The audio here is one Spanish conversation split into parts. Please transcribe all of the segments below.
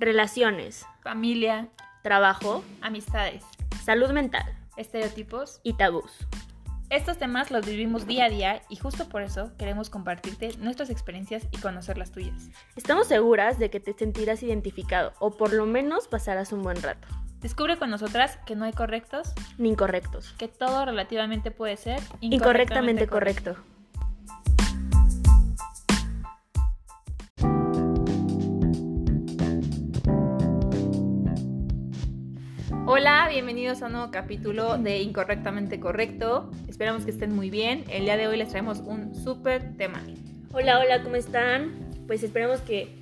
relaciones, familia, trabajo, amistades, salud mental estereotipos. y tabús. Estos temas los vivimos día a día y justo por eso queremos compartirte nuestras experiencias y conocer las tuyas. Estamos seguras de que te sentirás identificado o por lo menos pasarás un buen rato, Descubre con nosotras que no hay correctos, ni incorrectos. que todo relativamente puede ser Incorrectamente correcto. Hola, bienvenidos a un nuevo capítulo de Incorrectamente Correcto. Esperamos que estén muy bien. El día de hoy les traemos un súper tema. Hola, hola, ¿cómo están? Pues esperemos que,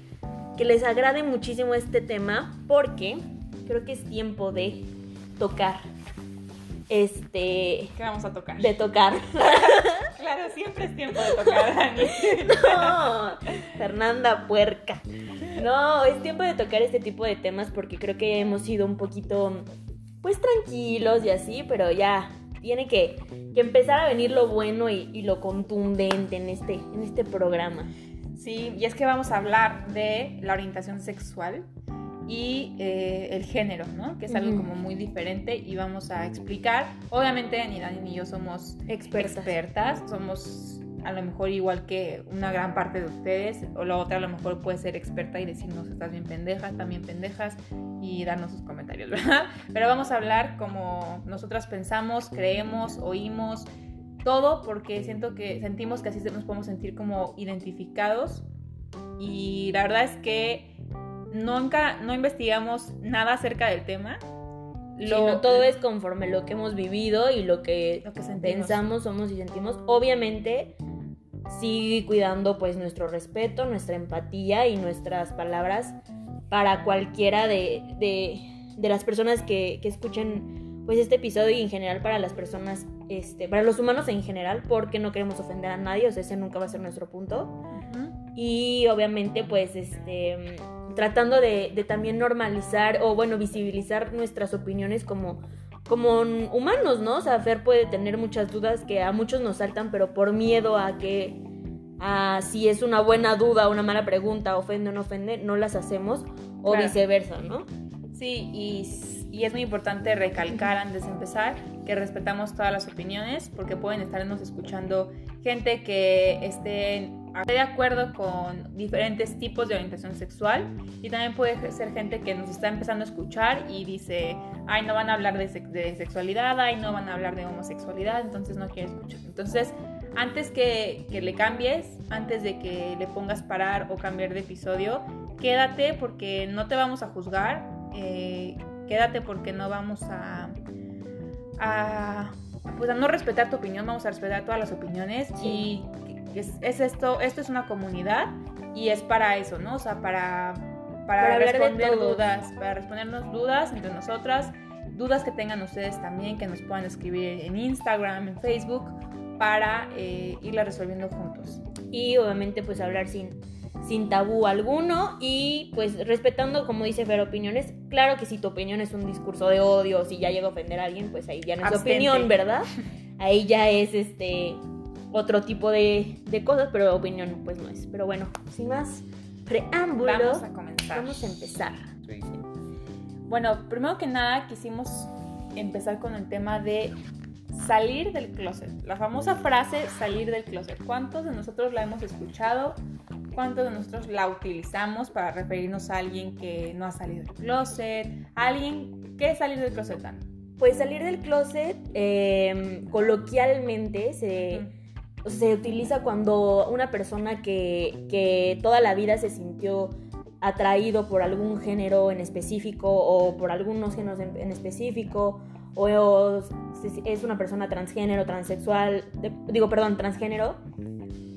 que les agrade muchísimo este tema porque creo que es tiempo de tocar. Este... ¿Qué vamos a tocar? De tocar. Claro, siempre es tiempo de tocar, Dani. No, Fernanda Puerca. No, es tiempo de tocar este tipo de temas porque creo que hemos sido un poquito, pues tranquilos y así, pero ya tiene que, que empezar a venir lo bueno y, y lo contundente en este, en este programa. Sí, y es que vamos a hablar de la orientación sexual y eh, el género, ¿no? Que es algo como muy diferente y vamos a explicar. Obviamente ni Dani ni yo somos Expertas. expertas, somos a lo mejor igual que una gran parte de ustedes, o la otra a lo mejor puede ser experta y decirnos estás bien pendeja, también pendejas y darnos sus comentarios, ¿verdad? Pero vamos a hablar como nosotras pensamos, creemos, oímos, todo porque siento que sentimos que así nos podemos sentir como identificados y la verdad es que nunca no investigamos nada acerca del tema. Lo, todo es conforme lo que hemos vivido y lo que lo que pensamos, somos y sentimos. Obviamente, sí cuidando pues nuestro respeto, nuestra empatía y nuestras palabras para cualquiera de, de, de las personas que, que escuchen pues este episodio y en general para las personas, este, para los humanos en general, porque no queremos ofender a nadie, o sea, ese nunca va a ser nuestro punto. Y obviamente pues este tratando de, de también normalizar o bueno, visibilizar nuestras opiniones como como humanos, ¿no? O sea, Fer puede tener muchas dudas que a muchos nos saltan, pero por miedo a que a si es una buena duda, una mala pregunta, ofende o no ofende, no las hacemos o Claro. viceversa, ¿no? Sí, y, y es muy importante recalcar antes de empezar que respetamos todas las opiniones porque pueden estarnos escuchando gente que esté, esté de acuerdo con diferentes tipos de orientación sexual y también puede ser gente que nos está empezando a escuchar y dice, ay, no van a hablar de, sex- de sexualidad, ay, no van a hablar de homosexualidad, entonces no quiere escuchar. Entonces, antes que, que le cambies, antes de que le pongas parar o cambiar de episodio, quédate porque no te vamos a juzgar, eh, quédate porque no vamos a, a, pues a no respetar tu opinión, vamos a respetar todas las opiniones Sí. y es, es esto, esto es una comunidad y es para eso, ¿no? O sea, para, para, Para responder dudas, para respondernos dudas entre nosotras, dudas que tengan ustedes también, que nos puedan escribir en Instagram, en Facebook, para eh, irla resolviendo juntos. y obviamente pues hablar sin, sin tabú alguno y pues respetando como dice Fer opiniones, claro que si tu opinión es un discurso de odio, si ya llega a ofender a alguien, pues ahí ya no es Abstente. opinión, ¿verdad? Ahí ya es este otro tipo de, de cosas, pero opinión pues no es. Pero bueno, sin más preámbulo, Vamos a comenzar. vamos a empezar. Bueno, primero que nada quisimos empezar con el tema de salir del closet. La famosa frase salir del closet. ¿Cuántos de nosotros la hemos escuchado? ¿Cuántos de nosotros la utilizamos para referirnos a alguien que no ha salido del closet? ¿A alguien que es salir del closet? Pues salir del closet eh, coloquialmente se... se utiliza cuando una persona que, que toda la vida se sintió atraído por algún género en específico o por algunos géneros en, en específico o, es una persona transgénero, transexual, digo, perdón, transgénero,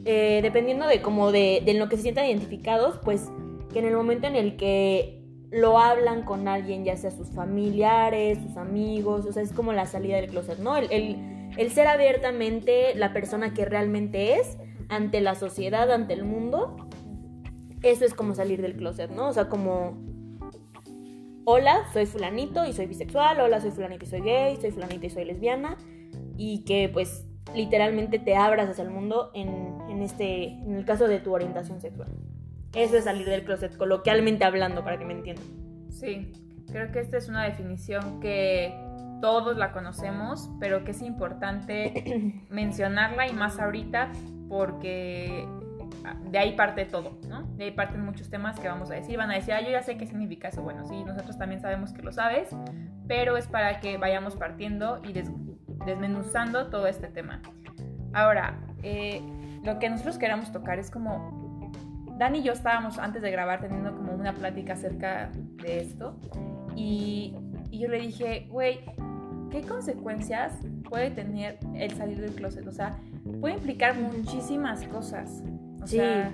eh, dependiendo de como de, de lo que se sientan identificados, pues que en el momento en el que lo hablan con alguien, ya sea sus familiares, sus amigos, o sea, es como la salida del closet, ¿no? El- el ser abiertamente la persona que realmente es ante la sociedad, ante el mundo, eso es como salir del closet, ¿no? O sea, como, hola, soy fulanito y soy bisexual, hola, soy fulanito y soy gay, soy fulanito y soy lesbiana, y que pues literalmente te abras hacia el mundo en, en este, en el caso de tu orientación sexual. Eso es salir del closet, coloquialmente hablando, para que me entiendan. Sí, creo que esta es una definición que todos la conocemos, pero que es importante mencionarla y más ahorita porque de ahí parte todo, ¿no? De ahí parten muchos temas que vamos a decir. Van a decir, ah, yo ya sé qué significa eso. Bueno, sí, nosotros también sabemos que lo sabes, pero es para que vayamos partiendo y desmenuzando todo este tema. Ahora, eh, lo que nosotros queramos tocar es como, Dani y yo estábamos antes de grabar teniendo como una plática acerca de esto y, y yo le dije, güey, ¿qué consecuencias puede tener el salir del closet? O sea, puede implicar muchísimas cosas. O sea,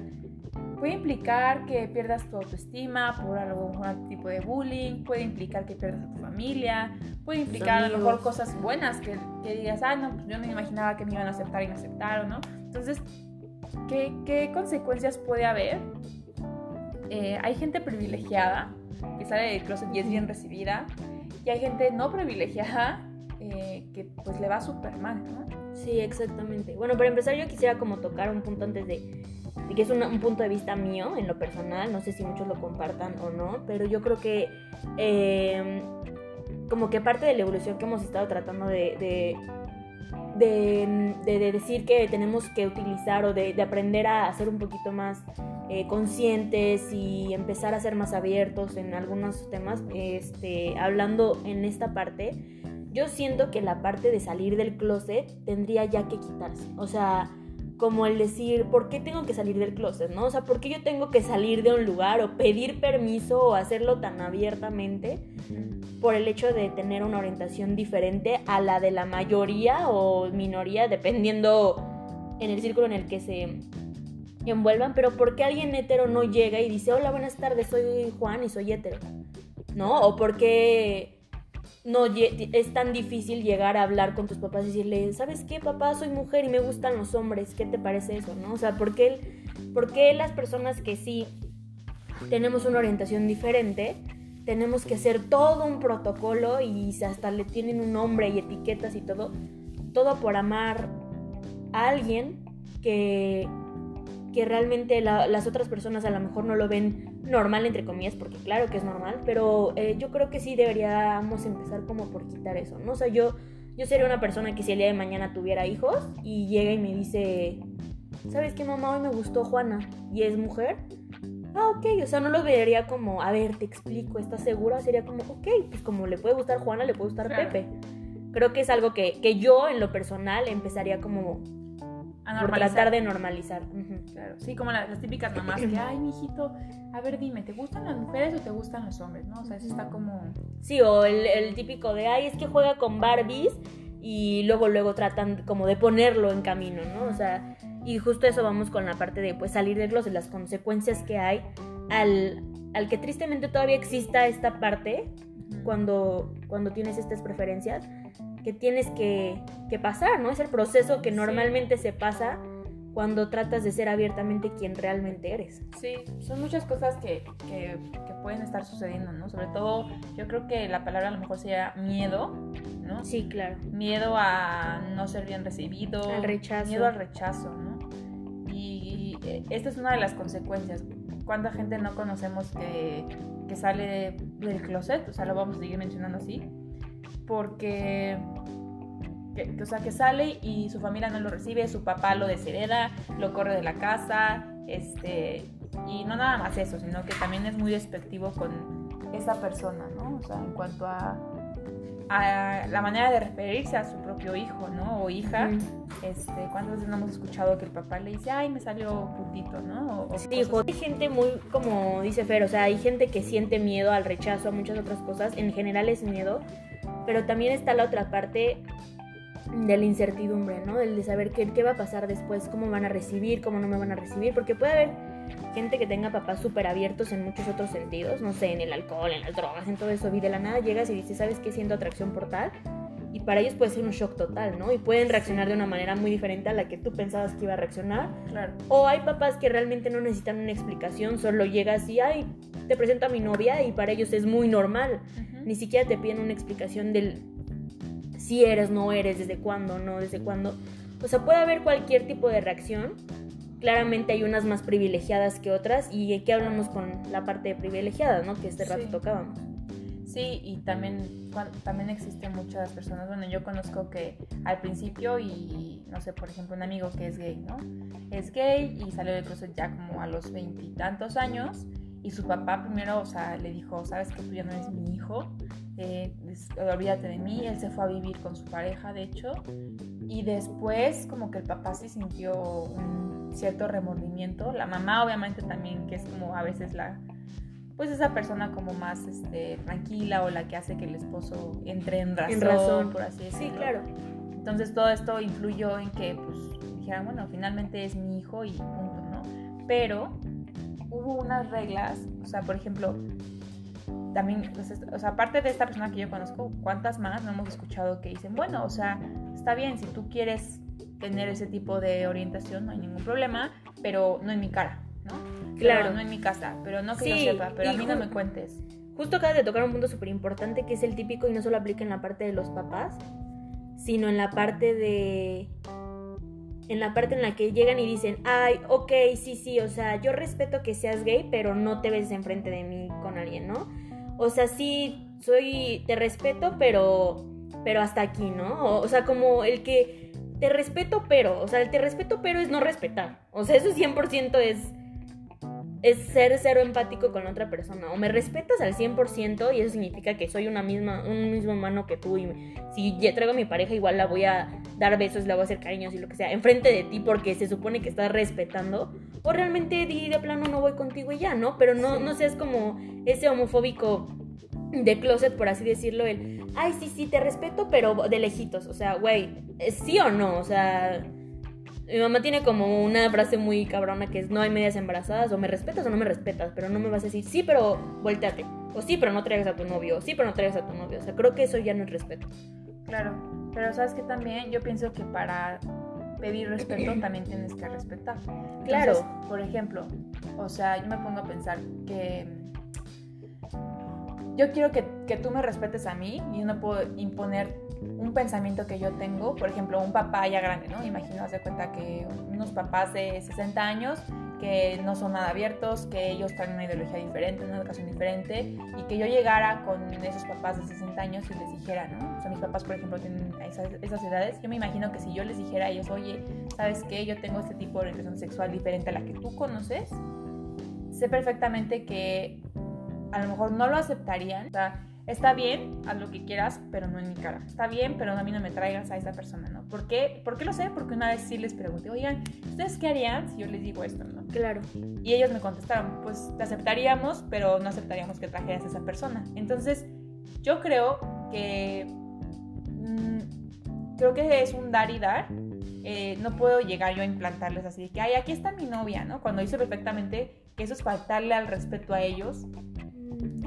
puede implicar que pierdas tu autoestima por algún tipo de bullying, puede implicar que pierdas a tu familia, puede implicar a lo mejor cosas buenas que, que digas, ah, no, pues yo no me imaginaba que me iban a aceptar y me aceptaron, ¿no? Entonces, ¿qué, qué consecuencias puede haber? Eh, hay gente privilegiada que sale del closet y es bien recibida, y hay gente no privilegiada eh, que pues le va súper mal, ¿no? Sí, exactamente. Bueno, para empezar yo quisiera como tocar un punto antes de, que es un punto de vista mío en lo personal, no sé si muchos lo compartan o no, pero yo creo que em, como que parte de la evolución que hemos estado tratando de, de, decir que tenemos que utilizar o de, aprender a ser un poquito más eh, conscientes y empezar a ser más abiertos en algunos temas, este, hablando en esta parte yo siento que la parte de salir del closet tendría ya que quitarse. O sea, como el decir, ¿por qué tengo que salir del closet? ¿No? O sea, ¿por qué yo tengo que salir de un lugar o pedir permiso o hacerlo tan abiertamente por el hecho de tener una orientación diferente a la de la mayoría o minoría, dependiendo en el círculo en el que se envuelvan? Pero ¿por qué alguien hetero no llega y dice, hola, buenas tardes, soy Juan y soy hetero? ¿No? O por qué no es tan difícil llegar a hablar con tus papás y decirle, ¿sabes qué, papá? Soy mujer y me gustan los hombres. ¿Qué te parece eso, no? O sea, ¿por qué, por qué las personas que sí tenemos una orientación diferente tenemos que hacer todo un protocolo y hasta le tienen un nombre y etiquetas y todo? Todo por amar a alguien que que realmente las otras personas a lo mejor no lo ven normal, entre comillas, porque claro que es normal, pero eh, yo creo que sí deberíamos empezar como por quitar eso, ¿no? O sea, yo, yo sería una persona que si el día de mañana tuviera hijos y llega y me dice, ¿sabes qué, mamá? Hoy me gustó Juana y es mujer. Ah, ok, o sea, no lo vería como, a ver, te explico, ¿estás segura? Sería como, ok, pues como le puede gustar Juana, le puede gustar Pepe. Creo que es algo que, que yo en lo personal empezaría como a tratar de normalizar. Claro, sí, como las, típicas mamás que, ay, mijito, a ver, dime, ¿te gustan las mujeres o te gustan los hombres? ¿No? O sea, eso está como... Sí, o el, típico de, ay, es que juega con Barbies y luego, luego tratan como de ponerlo en camino, ¿no? O sea, y justo eso vamos con la parte de, pues, salir de de las consecuencias que hay al, al que tristemente todavía exista esta parte cuando, cuando tienes estas preferencias que tienes que, pasar, ¿no? Es el proceso que normalmente se pasa cuando tratas de ser abiertamente quien realmente eres. Sí, son muchas cosas que, pueden estar sucediendo, ¿no? Sobre todo, yo creo que la palabra a lo mejor sería miedo, ¿no? Sí, claro. Miedo a no ser bien recibido. Al rechazo. Miedo al rechazo, ¿no? Y eh, esta es una de las consecuencias. ¿Cuánta gente no conocemos que, que sale del closet? O sea, lo vamos a seguir mencionando así porque o sea, que sale y su familia no lo recibe, su papá lo deshereda, lo corre de la casa, este, y no nada más eso, sino que también es muy despectivo con esa persona, ¿no? O sea, en cuanto a, a la manera de referirse a su propio hijo, ¿no? O hija, este, ¿cuántas veces no hemos escuchado que el papá le dice, ay, me salió putito, ¿no? O, sí, hijo, hay gente muy, como dice Fer, o sea, hay gente que siente miedo al rechazo, a muchas otras cosas, en general es miedo, pero también está la otra parte de la incertidumbre, ¿no? Del de saber qué, qué va a pasar después, cómo van a recibir, cómo no me van a recibir, porque puede haber gente que tenga papás súper abiertos en muchos otros sentidos, no sé, en el alcohol, en las drogas, en todo eso, y de la nada llegas y dices, ¿sabes qué? Siento atracción por tal, y para ellos puede ser un shock total, ¿no? Y pueden reaccionar de una manera muy diferente a la que tú pensabas que iba a reaccionar. Claro. O hay papás que realmente no necesitan una explicación, solo llegas y, ay, te presento a mi novia y para ellos es muy normal. Ni siquiera te piden una explicación del si eres, no eres, desde cuándo, no, desde cuándo. O sea, puede haber cualquier tipo de reacción claramente hay unas más privilegiadas que otras y aquí hablamos con la parte privilegiada, ¿no? Que este rato Sí. tocábamos. Sí, y también, también existen muchas personas, bueno, yo conozco que al principio y, no sé, por ejemplo, un amigo que es gay, ¿no? Es gay y salió del closet ya como a los veintitantos años y su papá primero, o sea, le dijo, sabes que tú ya no eres mi hijo, eh, olvídate de mí, él se fue a vivir con su pareja, de hecho, y después como que el papá sí sintió un cierto remordimiento, la mamá obviamente también, que es como a veces la pues esa persona como más este, tranquila o la que hace que el esposo entre en razón, En razón. por así decirlo. Sí, claro. Entonces todo esto influyó en que pues dijeran, bueno, finalmente es mi hijo y punto, ¿no? Pero hubo unas reglas, o sea, por ejemplo, también, pues, o sea, aparte de esta persona que yo conozco, ¿cuántas más no hemos escuchado que dicen, bueno, o sea, está bien, si tú quieres tener ese tipo de orientación, no hay ningún problema, pero no en mi cara, ¿no? Claro. Pero no en mi casa, pero no que Sí, yo sepa, pero a mí no me cuentes. Justo acabas de tocar un punto súper importante que es el típico y no solo aplica en la parte de los papás, sino en la parte de... En la parte en la que llegan y dicen, ay, ok, sí, sí, o sea, yo respeto que seas gay, pero no te ves enfrente de mí con alguien, ¿no? O sea, sí, soy, te respeto, pero, pero hasta aquí, ¿no? O, o sea, como el que te respeto, pero, o sea, el te respeto, pero es no respetar. O sea, eso 100% es, es ser cero empático con la otra persona. O me respetas al 100% y eso significa que soy una misma, un mismo humano que tú. Y si traigo a mi pareja, igual la voy a dar besos, la voy a hacer cariños y lo que sea, enfrente de ti porque se supone que estás respetando. O realmente di de plano no voy contigo y ya, ¿no? Pero no, Sí. no seas como ese homofóbico de closet, por así decirlo, el, ay, sí, sí, te respeto, pero de lejitos. O sea, güey, ¿es ¿sí o no? O sea, mi mamá tiene como una frase muy cabrona que es, no hay medias embarazadas, o me respetas o no me respetas, pero no me vas a decir, sí, pero volteate. O sí, pero no traigas a tu novio, o sí, pero no traigas a tu novio. O sea, creo que eso ya no es respeto. Claro, pero sabes que también yo pienso que para pedir respeto también tienes que respetar. Entonces, Claro. por ejemplo, o sea, yo me pongo a pensar que yo quiero que, que tú me respetes a mí y yo no puedo imponer un pensamiento que yo tengo, por ejemplo, un papá ya grande, ¿no? Imagino, haz de cuenta que unos papás de 60 años que no son nada abiertos, que ellos traen una ideología diferente, una educación diferente, y que yo llegara con esos papás de 60 años y les dijera, ¿no? O sea, mis papás, por ejemplo, tienen esas, esas edades, yo me imagino que si yo les dijera a ellos, oye, ¿sabes qué? Yo tengo este tipo de orientación sexual diferente a la que tú conoces, sé perfectamente que a lo mejor no lo aceptarían, o sea, está bien, haz lo que quieras, pero no en mi cara. Está bien, pero a mí no me traigas a esa persona, ¿no? ¿Por qué? ¿Por qué lo sé? Porque una vez sí les pregunté, oigan, ¿ustedes qué harían si yo les digo esto, no? Claro. Y ellos me contestaron, pues te aceptaríamos, pero no aceptaríamos que trajeras a esa persona. Entonces, yo creo que... mm, creo que es un dar y dar. Eh, no puedo llegar yo a implantarles así de que, ay, aquí está mi novia, ¿no? Cuando hice perfectamente que eso es faltarle al respeto a ellos.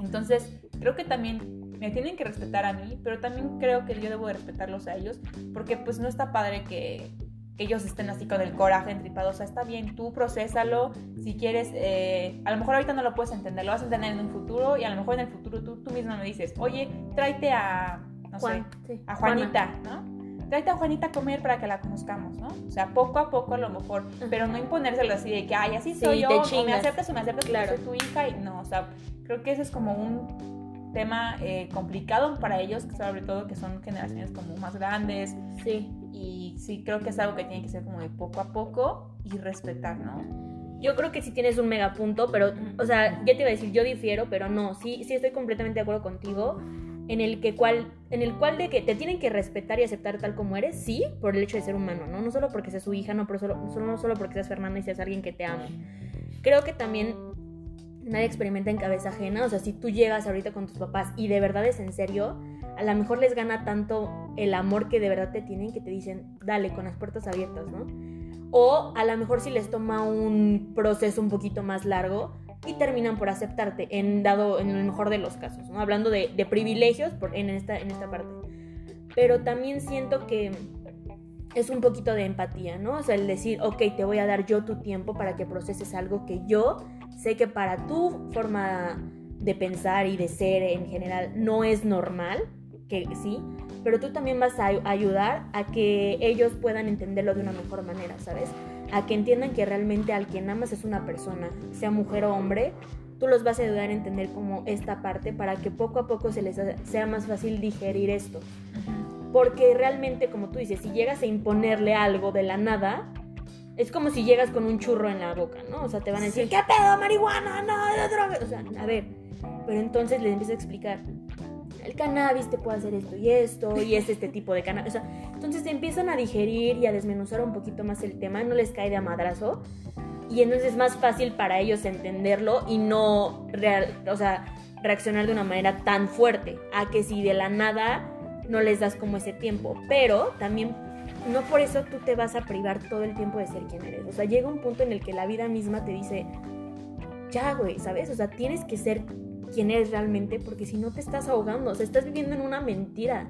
Entonces, creo que también me tienen que respetar a mí, pero también creo que yo debo de respetarlos a ellos, porque pues no está padre que, que ellos estén así con el coraje entripado. O sea, está bien, tú procésalo. Si quieres, eh, a lo mejor ahorita no lo puedes entender, lo vas a entender en un futuro y a lo mejor en el futuro tú, tú misma me dices, oye, tráete a, no Juan, sé, sí. a Juana. Juanita, ¿no? Tráete a Juanita a comer para que la conozcamos, ¿no? O sea, poco a poco a lo mejor, pero no imponérselo así de que, ay, así Sí, soy yo, te o me aceptas o me aceptas Claro. soy tu hija y no, o sea, creo que ese es como un tema eh, complicado para ellos, sobre todo que son generaciones como más grandes Sí. y sí creo que es algo que tiene que ser como de poco a poco y respetar, ¿no? Yo creo que sí tienes un megapunto, pero, o sea, ya te iba a decir, yo difiero, pero no, sí, sí estoy completamente de acuerdo contigo. En el que cual, en el cual de que te tienen que respetar y aceptar tal como eres, sí, por el hecho de ser humano, ¿no? No solo porque seas su hija, no, por solo, solo- no solo porque seas Fernanda y seas alguien que te ame. Creo que también nadie experimenta en cabeza ajena, o sea, si tú llegas ahorita con tus papás y de verdad es en serio, a lo mejor les gana tanto el amor que de verdad te tienen que te dicen, dale, con las puertas abiertas, ¿no? O a lo mejor si les toma un proceso un poquito más largo y terminan por aceptarte, en, dado, en el mejor de los casos, ¿no? Hablando de, privilegios en, esta, en esta parte. Pero también siento que es un poquito de empatía, ¿no? O sea, el decir, ok, te voy a dar yo tu tiempo para que proceses algo que yo sé que para tu forma de pensar y de ser en general no es normal, que sí, pero tú también vas a ay- ayudar a que ellos puedan entenderlo de una mejor manera, ¿sabes? a que entiendan que realmente al quien amas es una persona, sea mujer o hombre, tú los vas a ayudar a entender como esta parte para que poco a poco se les sea más fácil digerir esto. Porque realmente, como tú dices, si llegas a imponerle algo de la nada, es como si llegas con un churro en la boca, ¿no? O sea, te van a decir, ¿qué pedo, marihuana? No, droga. O sea, a ver, pero entonces les empiezo a explicar, el cannabis te puede hacer esto y esto, y es este tipo de cannabis. O sea, entonces empiezan a digerir y a desmenuzar un poquito más el tema, no les cae de a madrazo, y entonces es más fácil para ellos entenderlo y no o sea, reaccionar de una manera tan fuerte, a que si de la nada no les das como ese tiempo. Pero también no por eso tú te vas a privar todo el tiempo de ser quien eres. O sea, llega un punto en el que la vida misma te dice, ya, güey, ¿sabes? O sea, tienes que ser quién eres realmente, porque si no te estás ahogando, o sea, estás viviendo en una mentira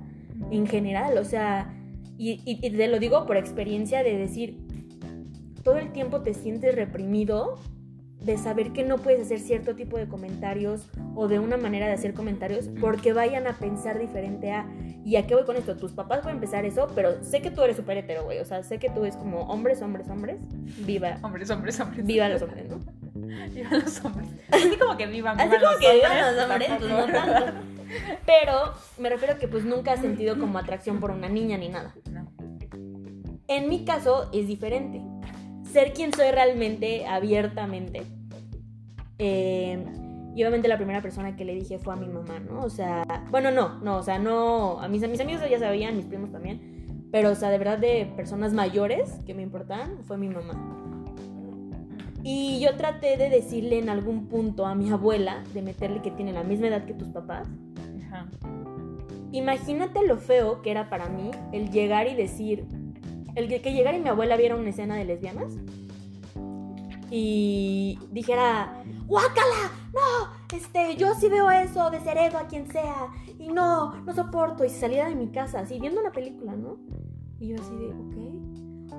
en general, o sea, y, te lo digo por experiencia de decir, todo el tiempo te sientes reprimido de saber que no puedes hacer cierto tipo de comentarios o de una manera de hacer comentarios porque vayan a pensar diferente a ¿y a qué voy con esto? Tus papás pueden empezar eso, pero sé que tú eres súper hetero, güey, o sea, sé que tú es como hombres, hombres, hombres, viva. Hombres, hombres, hombres. Viva los hombres, ¿no? Vivan los hombres. Así como que vivan, vivan Así como que vivan los hombres, pues no tanto. Pero me refiero a que pues nunca has sentido como atracción por una niña ni nada. En mi caso es diferente. Ser quien soy realmente, abiertamente. Eh, y obviamente la primera persona que le dije fue a mi mamá, ¿no? O sea, bueno, no, no, o sea, no, a mis, a mis amigos ya sabían, mis primos también, pero o sea, de verdad de personas mayores que me importan, fue mi mamá. Y yo traté de decirle en algún punto a mi abuela, de meterle que tiene la misma edad que tus papás. Ajá. Imagínate lo feo que era para mí el llegar y decir, el que llegara y mi abuela viera una escena de lesbianas y dijera, ¡guácala! No, este, yo sí veo eso de cerebro a quien sea y no, no soporto. Y saliera de mi casa así viendo una película, ¿no? Y yo así de, ok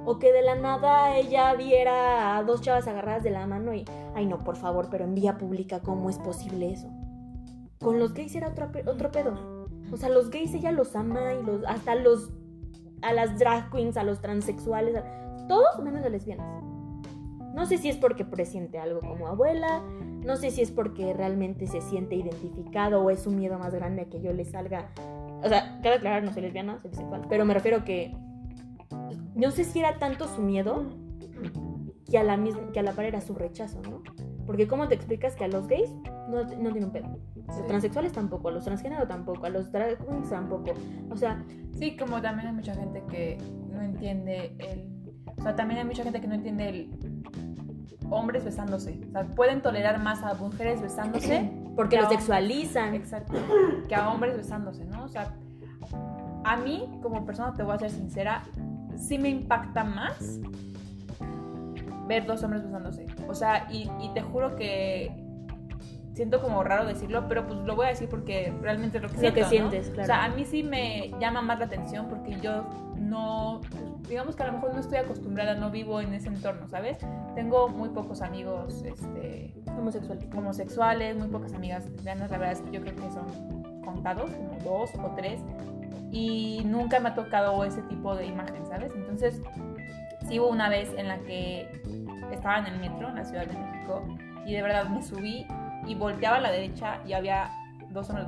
o que de la nada ella viera a dos chavas agarradas de la mano y, ay no, por favor, pero en vía pública, ¿cómo es posible eso? Con los gays era otro, otro pedo. O sea, los gays ella los ama y los, hasta los, a las drag queens, a los transexuales, todos menos a lesbianas. No sé si es porque presiente algo como abuela, no sé si es porque realmente se siente identificado o es un miedo más grande a que yo le salga. O sea, cabe aclarar, no soy lesbiana, soy bisexual, pero me refiero que no sé si era tanto su miedo que a la, que a la par era su rechazo, ¿no? Porque ¿cómo te explicas que a los gays no, no tienen un pedo? A los transexuales tampoco, a los transgénero tampoco, a los drag queens tampoco. O sea... Sí, como también hay mucha gente que no entiende el... O sea, también hay mucha gente que no entiende el hombres besándose. O sea, pueden tolerar más a mujeres besándose. Porque lo sexualizan. Exacto. Que a hombres besándose, ¿no? O sea, a mí, como persona, te voy a ser sincera, sí me impacta más ver dos hombres besándose. O sea, y, te juro que siento como raro decirlo, pero pues lo voy a decir porque realmente es lo que, lo que sientes. Claro. O sea, a mí sí me llama más la atención porque yo no, digamos que a lo mejor no estoy acostumbrada, no vivo en ese entorno, ¿sabes? Tengo muy pocos amigos este, homosexuales. homosexuales, muy pocas amigas lesbianas, la verdad es que yo creo que son contados, como dos o tres y nunca me ha tocado ese tipo de imagen, ¿sabes? Entonces, sí hubo una vez en la que estaba en el metro en la Ciudad de México y de verdad me subí y volteaba a la derecha y había dos hombres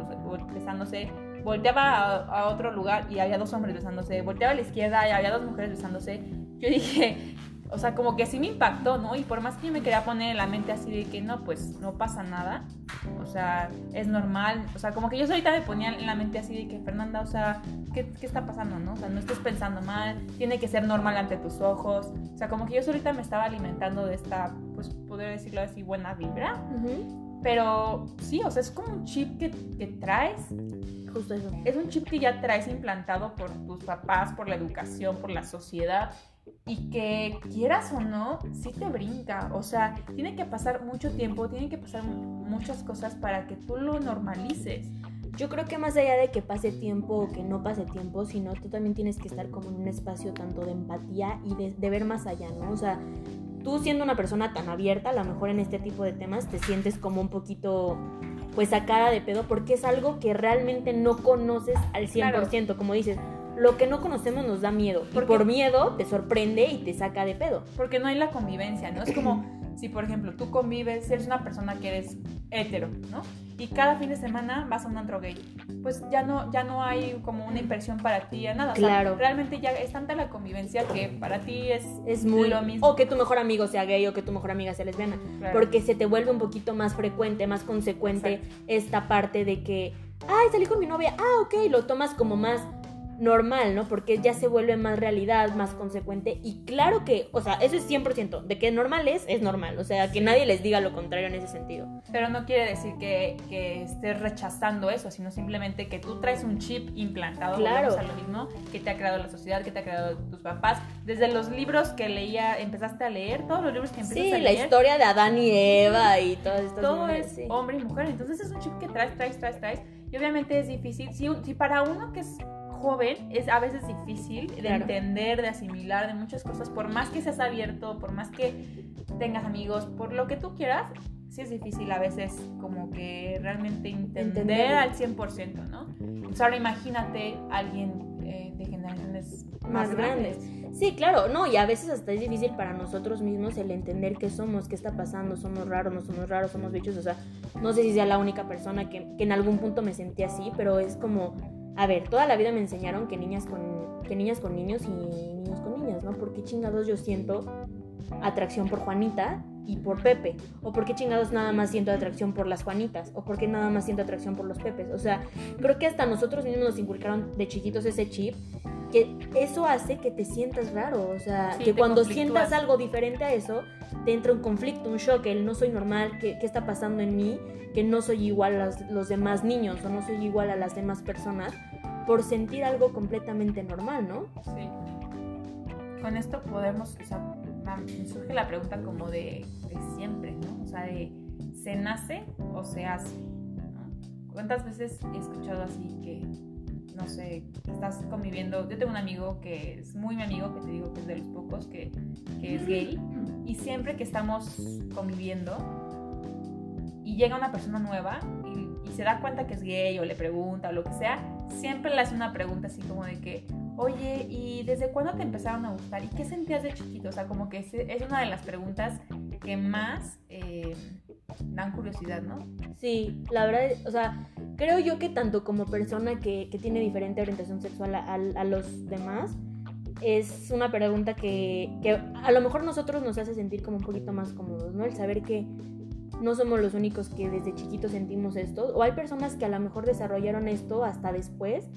besándose, volteaba a, otro lugar y había dos hombres besándose, volteaba a la izquierda y había dos mujeres besándose. Yo dije, o sea, como que sí me impactó, ¿no? Y por más que yo me quería poner en la mente así de que no, pues no pasa nada, o sea, es normal, o sea, como que yo ahorita me ponía en la mente así de que Fernanda, o sea, ¿qué, ¿qué, está pasando, no? O sea, no estés pensando mal, tiene que ser normal ante tus ojos, o sea, como que yo ahorita me estaba alimentando de esta, pues, poder decirlo así, buena vibra, pero sí, o sea, es como un chip que, que traes. Justo eso. Es un chip que ya traes implantado por tus papás, por la educación, por la sociedad y que quieras o no, sí te brinca. O sea, tiene que pasar mucho tiempo, tienen que pasar muchas cosas para que tú lo normalices. Yo creo que más allá de que pase tiempo o que no pase tiempo, sino tú también tienes que estar como en un espacio tanto de empatía y de, ver más allá, ¿no? O sea, tú siendo una persona tan abierta, a lo mejor en este tipo de temas te sientes como un poquito pues sacada de pedo porque es algo que realmente no conoces al 100%, como dices lo que no conocemos nos da miedo. Y por miedo te sorprende y te saca de pedo. Porque no hay la convivencia, ¿no? Es como si, por ejemplo, tú convives, eres una persona que eres hetero, ¿no? Y cada fin de semana vas a un antro gay. Pues ya no, ya no hay como una inversión para ti, a nada. O sea, Claro. realmente ya es tanta la convivencia que para ti es, Es muy... lo mismo. O que tu mejor amigo sea gay o que tu mejor amiga sea lesbiana. Claro. Porque se te vuelve un poquito más frecuente, más consecuente esta parte de que, ay, salí con mi novia, ah, ok, lo tomas como más normal, ¿no? Porque ya se vuelve más realidad, más consecuente. Y claro que, o sea, eso es 100%, de que normal es, es normal. O sea, que nadie les diga lo contrario en ese sentido. Pero no quiere decir que, que estés rechazando eso, sino simplemente que tú traes un chip implantado, Claro. a lo mismo, que te ha creado la sociedad, que te ha creado tus papás. Desde los libros que leía, empezaste a leer, todos los libros que empezaste Sí, a la leer. historia de Adán y Eva y todas estas todo es sí. hombre y mujer. Entonces es un chip que traes, traes, traes, traes. Y obviamente es difícil. Si, si para uno que es joven es a veces difícil de Claro. entender, de asimilar, de muchas cosas, por más que seas abierto, por más que tengas amigos, por lo que tú quieras, sí es difícil a veces como que realmente entender Entenderlo. al 100%, ¿no? Pues ahora imagínate alguien eh, de generaciones más, más grandes. Sí, claro, no, y a veces hasta es difícil para nosotros mismos el entender qué somos, qué está pasando, somos raros, no somos raros, somos bichos, o sea, no sé si sea la única persona que, que en algún punto me sentí así, pero es como, a ver, toda la vida me enseñaron que niñas con, que niñas con niños y niños con niñas, ¿no? ¿Por qué chingados yo siento atracción por Juanita y por Pepe? ¿O por qué chingados nada más siento atracción por las Juanitas? ¿O por qué nada más siento atracción por los Pepes? O sea, creo que hasta nosotros mismos nos inculcaron de chiquitos ese chip que eso hace que te sientas raro, o sea, Sí, que cuando sientas algo diferente a eso, te entra un conflicto, un shock, el no soy normal, ¿qué, qué está pasando en mí? Que no soy igual a los, los demás niños o no soy igual a las demás personas por sentir algo completamente normal, ¿no? Sí. Con esto podemos, o sea, surge la pregunta como de, de siempre, ¿no? O sea, de ¿se nace o se hace? ¿no? ¿Cuántas veces he escuchado así que, no sé, estás conviviendo? Yo tengo un amigo que es muy mi amigo, que te digo que es de los pocos, que, que es gay, y siempre que estamos conviviendo y llega una persona nueva y, y se da cuenta que es gay o le pregunta o lo que sea, siempre le hace una pregunta así como de que, oye, ¿y desde cuándo te empezaron a gustar? ¿Y qué sentías de chiquito? O sea, como que es, una de las preguntas que más eh, dan curiosidad, ¿no? Sí, la verdad, o sea, creo yo que tanto como persona que, que tiene diferente orientación sexual a los demás, es una pregunta que, que a lo mejor nosotros nos hace sentir como un poquito más cómodos, ¿no? El saber que no somos los únicos que desde chiquitos sentimos esto, o hay personas que a lo mejor desarrollaron esto hasta después,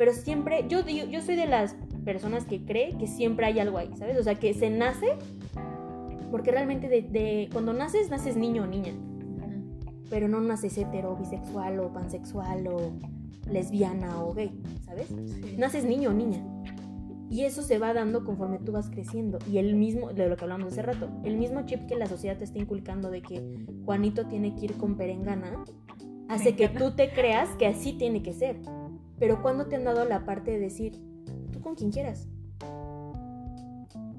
pero siempre, yo, digo- yo soy de las personas que cree que siempre hay algo ahí, ¿sabes? O sea, que se nace, porque realmente de, de- cuando naces, naces niño o niña pero no naces hetero, bisexual o pansexual o lesbiana o gay, ¿sabes? Sí. Naces niño o niña. Y eso se va dando conforme tú vas creciendo. Y el mismo, de lo que hablamos hace rato, el mismo chip que la sociedad te está inculcando de que Juanito tiene que ir con perengana, hace que tú te creas que así tiene que ser. Pero cuando te han dado la parte de decir, tú con quien quieras.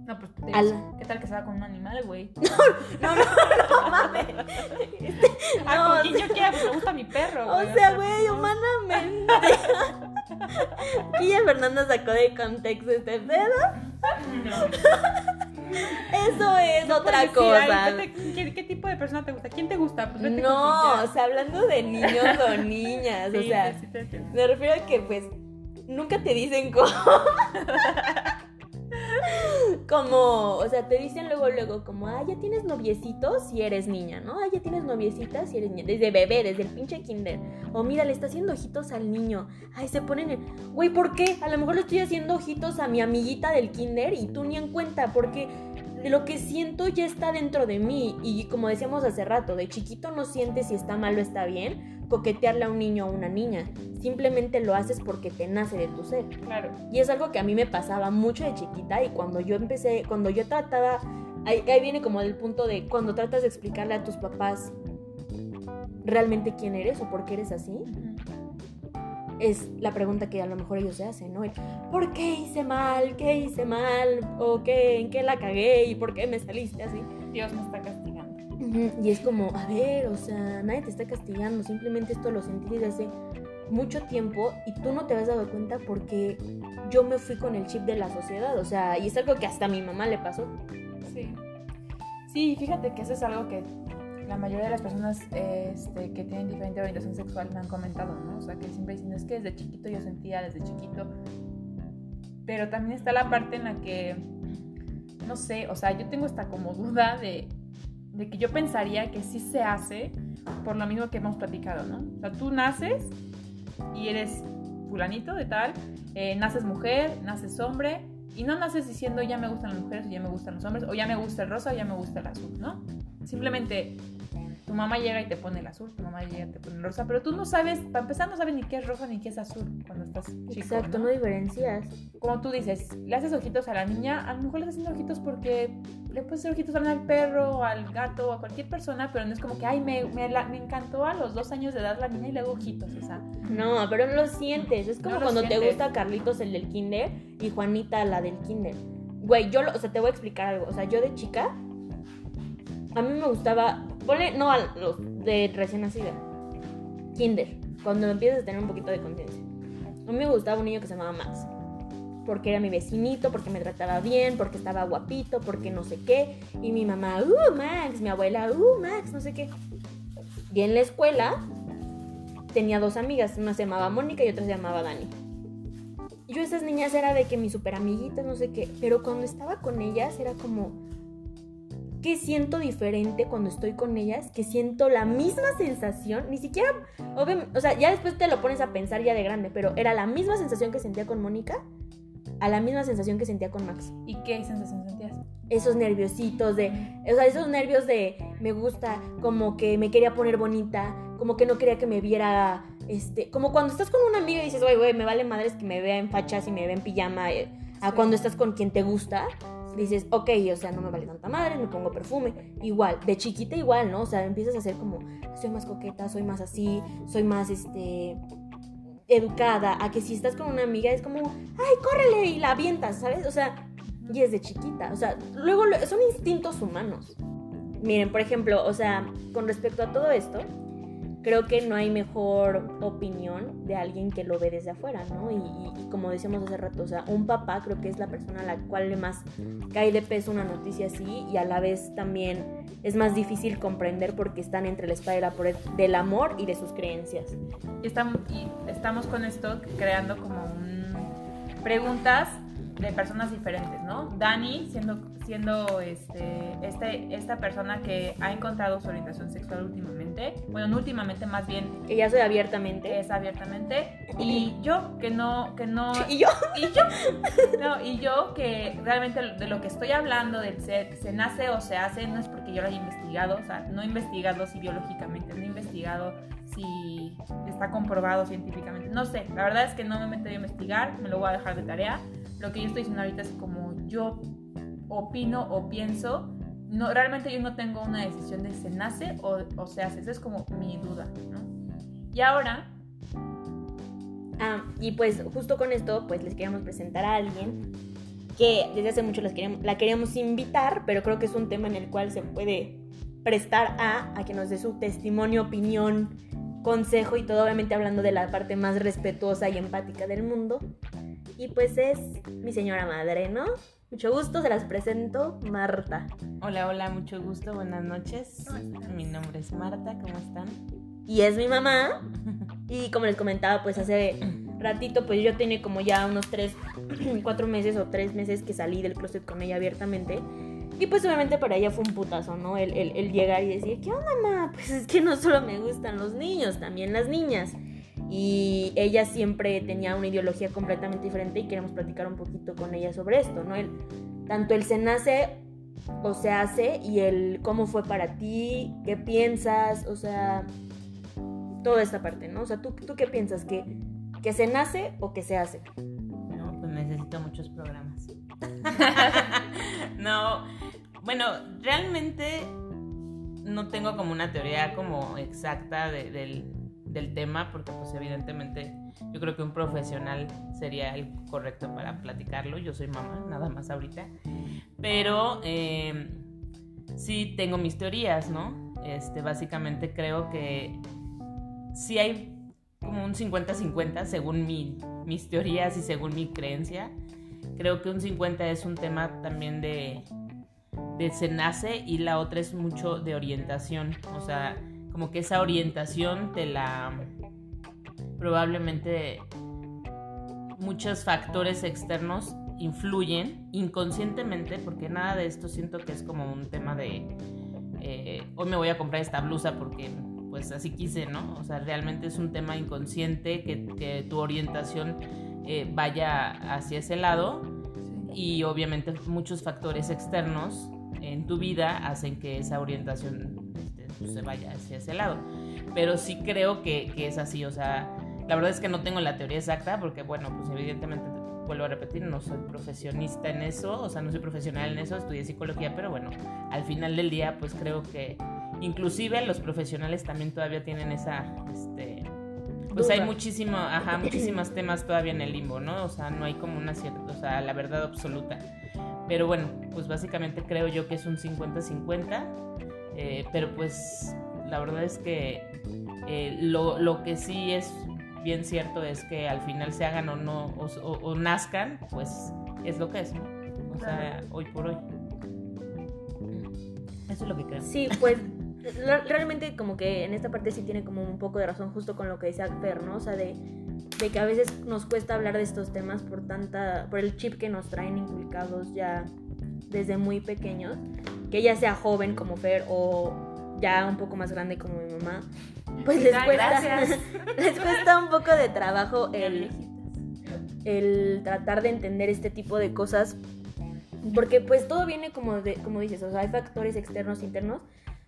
No, pues, te- Al- ¿qué tal que se va con un animal, güey? No, no, no mames. Ah, No, con o quien yo quiera, pues me gusta mi perro. O güey, sea, güey, humanamente. Guilla Fernanda sacó de contexto este pedo. Eso es otra decir, cosa. "Ay, ¿qué, te- qué, qué tipo de persona te gusta? ¿Quién te gusta? Pues vete No, o sea, hablando de niños o niñas, o sea, sí, sí. me refiero a que pues nunca te dicen cómo. como, o sea, te dicen luego, luego, como, ah, ya tienes noviecito si eres niña, ¿no? Ah, ya tienes noviecita si eres niña. Desde bebé, desde el pinche kinder. O mira, le está haciendo ojitos al niño. Ay, se ponen en. Güey, ¿por qué? A lo mejor le estoy haciendo ojitos a mi amiguita del kinder y tú ni en cuenta, porque lo que siento ya está dentro de mí. Y como decíamos hace rato, de chiquito no sientes si está mal o está bien coquetearle a un niño o una niña. Simplemente lo haces porque te nace de tu ser. Claro. Y es algo que a mí me pasaba mucho de chiquita y cuando yo empecé, cuando yo trataba, ahí, ahí viene como el punto de cuando tratas de explicarle a tus papás realmente quién eres o por qué eres así, es la pregunta que a lo mejor ellos se hacen, ¿no? ¿Por qué hice mal? ¿Qué hice mal? ¿O qué? ¿En qué la cagué? ¿Y por qué me saliste así? Dios me está castigando. Y es como, a ver, o sea, nadie te está castigando, simplemente esto lo sentí desde hace mucho tiempo y tú no te has dado cuenta porque yo me fui con el chip de la sociedad, o sea, y es algo que hasta a mi mamá le pasó. Sí. Sí, fíjate que eso es algo que la mayoría de las personas este, que tienen diferente orientación sexual me han comentado, ¿no? O sea, que siempre dicen, es que desde chiquito yo sentía, desde chiquito. Pero también está la parte en la que, no sé, o sea, yo tengo esta como duda de, de que yo pensaría que sí se hace por lo mismo que hemos platicado, ¿no? O sea, tú naces y eres fulanito de tal, eh, naces mujer, naces hombre, y no naces diciendo ya me gustan las mujeres o ya me gustan los hombres, o ya me gusta el rosa o ya me gusta el azul, ¿no? Simplemente tu mamá llega y te pone el azul, tu mamá llega y te pone el rosa, pero tú no sabes, para empezar no sabes ni qué es rosa ni qué es azul cuando estás chico. Exacto, no, diferencias. Como tú dices, le haces ojitos a la niña, a lo mejor le estás haciendo ojitos porque le puedes hacer ojitos al perro, al gato, o a cualquier persona, pero no es como que, ay, me, me, me, encantó a los dos años de edad la niña y le hago ojitos, o sea. No, pero no lo sientes. Es como cuando te gusta Carlitos el del kinder y Juanita la del kinder. Güey, yo, lo, o sea, te voy a explicar algo. O sea, yo de chica, a mí me gustaba, ponle, no a los de recién nacida, kinder, cuando empiezas a tener un poquito de conciencia. A mí me gustaba un niño que se llamaba Max porque era mi vecinito, porque me trataba bien, porque estaba guapito, porque no sé qué. Y mi mamá, uh, Max, mi abuela, uh, Max, no sé qué. Y en la escuela tenía dos amigas, una se llamaba Mónica y otra se llamaba Dani. Yo esas niñas era de que mis super amiguitas, no sé qué, pero cuando estaba con ellas era como, ¿qué siento diferente cuando estoy con ellas? Que siento la misma sensación, ni siquiera, o sea, ya después te lo pones a pensar ya de grande, pero era la misma sensación que sentía con Mónica a la misma sensación que sentía con Max. ¿Y qué sensación sentías? Esos nerviositos de, o sea, esos nervios de me gusta, como que me quería poner bonita, como que no quería que me viera, este, como cuando estás con una amiga y dices, güey, güey, me vale madres que me vea en fachas y me vea en pijama, eh", a cuando estás con quien te gusta, dices, ok, o sea, no me vale tanta madre, me pongo perfume. Igual, de chiquita igual, ¿no? O sea, empiezas a hacer como, soy más coqueta, soy más así, soy más, este, educada a que si estás con una amiga es como, ay, córrele y la avientas, ¿sabes? O sea, y es de chiquita, o sea, luego son instintos humanos. Miren, por ejemplo, o sea, con respecto a todo esto, creo que no hay mejor opinión de alguien que lo ve desde afuera, ¿no? Y, como decíamos hace rato, o sea, un papá creo que es la persona a la cual le más cae de peso una noticia así y a la vez también es más difícil comprender porque están entre la espada y la pared del amor y de sus creencias. Y estamos, y estamos con esto creando como un... preguntas de personas diferentes, ¿no? Dani, siendo, siendo este, este, esta persona que ha encontrado su orientación sexual últimamente, bueno, no últimamente, más bien... Que ya soy abiertamente. Es abiertamente. Y yo, que no... Que no ¿Y yo? Y yo, no, y yo que realmente de lo que estoy hablando, del se, se nace o se hace, no es porque yo lo haya investigado, o sea, no he investigado si biológicamente, no he investigado si está comprobado científicamente. No sé, la verdad es que no me he metido a investigar, me lo voy a dejar de tarea lo que yo estoy diciendo ahorita es como yo opino o pienso. No, realmente yo no tengo una decisión de se nace o, o se hace. Esa es como mi duda, ¿no? Y ahora... Ah, y pues justo con esto, pues les queríamos presentar a alguien que desde hace mucho las queríamos, la queríamos invitar, pero creo que es un tema en el cual se puede prestar a, a que nos dé su testimonio, opinión, consejo y todo obviamente hablando de la parte más respetuosa y empática del mundo. Y pues es mi señora madre, ¿no? Mucho gusto, se las presento, Marta. Hola, hola, mucho gusto, buenas noches. Mi nombre es Marta, ¿cómo están? Y es mi mamá. Y como les comentaba, pues hace ratito, pues yo tenía como ya unos tres, cuatro meses o tres meses que salí del closet con ella abiertamente. Y pues obviamente para ella fue un putazo, ¿no? El, el, llegar y decir, ¿qué onda, mamá? Pues es que no solo me gustan los niños, también las niñas. Y ella siempre tenía una ideología completamente diferente y queremos platicar un poquito con ella sobre esto, ¿no? El, tanto el se nace o se hace y el cómo fue para ti, qué piensas, o sea, toda esta parte, ¿no? O sea, ¿tú, tú qué piensas? ¿Que, ¿Que se nace o que se hace? No, pues necesito muchos programas. no, bueno, realmente no tengo como una teoría como exacta del, tema, porque pues evidentemente yo creo que un profesional sería el correcto para platicarlo. Yo soy mamá, nada más ahorita. Pero em, sí tengo mis teorías, ¿no? Este, básicamente creo que sí hay como un 50-50 según mi, mis teorías y según mi creencia. Creo que un 50 es un tema también de, de se nace y la otra es mucho de orientación. O sea, como que esa orientación te la probablemente muchos factores externos influyen inconscientemente, porque nada de esto siento que es como un tema de eh, hoy me voy a comprar esta blusa porque pues así quise, ¿no? O sea, realmente es un tema inconsciente que, tu orientación eh, vaya hacia ese lado y obviamente muchos factores externos en tu vida hacen que esa orientación pues, se vaya hacia ese lado. Pero sí creo que, que es así, o sea, la verdad es que no tengo la teoría exacta porque, bueno, pues evidentemente, vuelvo a repetir, no soy profesionista en eso, o sea, no soy profesional en eso, estudié psicología, pero bueno, al final del día, pues creo que inclusive los profesionales también todavía tienen esa, este, pues hay muchísimo, ajá, muchísimos temas todavía en el limbo, ¿no? O sea, no hay como una cierta, o sea, la verdad absoluta. Pero bueno, pues básicamente creo yo que es un 50-50, eh, pero pues la verdad es que eh, lo, lo, que sí es bien cierto es que al final se hagan o no, o, nazcan, pues es lo que es, ¿no? O sea, hoy por hoy. Eso es lo que creo. Sí, pues realmente como que en esta parte sí tiene como un poco de razón justo con lo que dice Fer, ¿no? O sea, de, de, que a veces nos cuesta hablar de estos temas por tanta, por el chip que nos traen inculcados ya desde muy pequeños, que ya sea joven como Fer o ya un poco más grande como mi mamá, pues les cuesta, les cuesta un poco de trabajo el, el tratar de entender este tipo de cosas. Porque pues todo viene como de, como dices, o sea, hay factores externos, internos,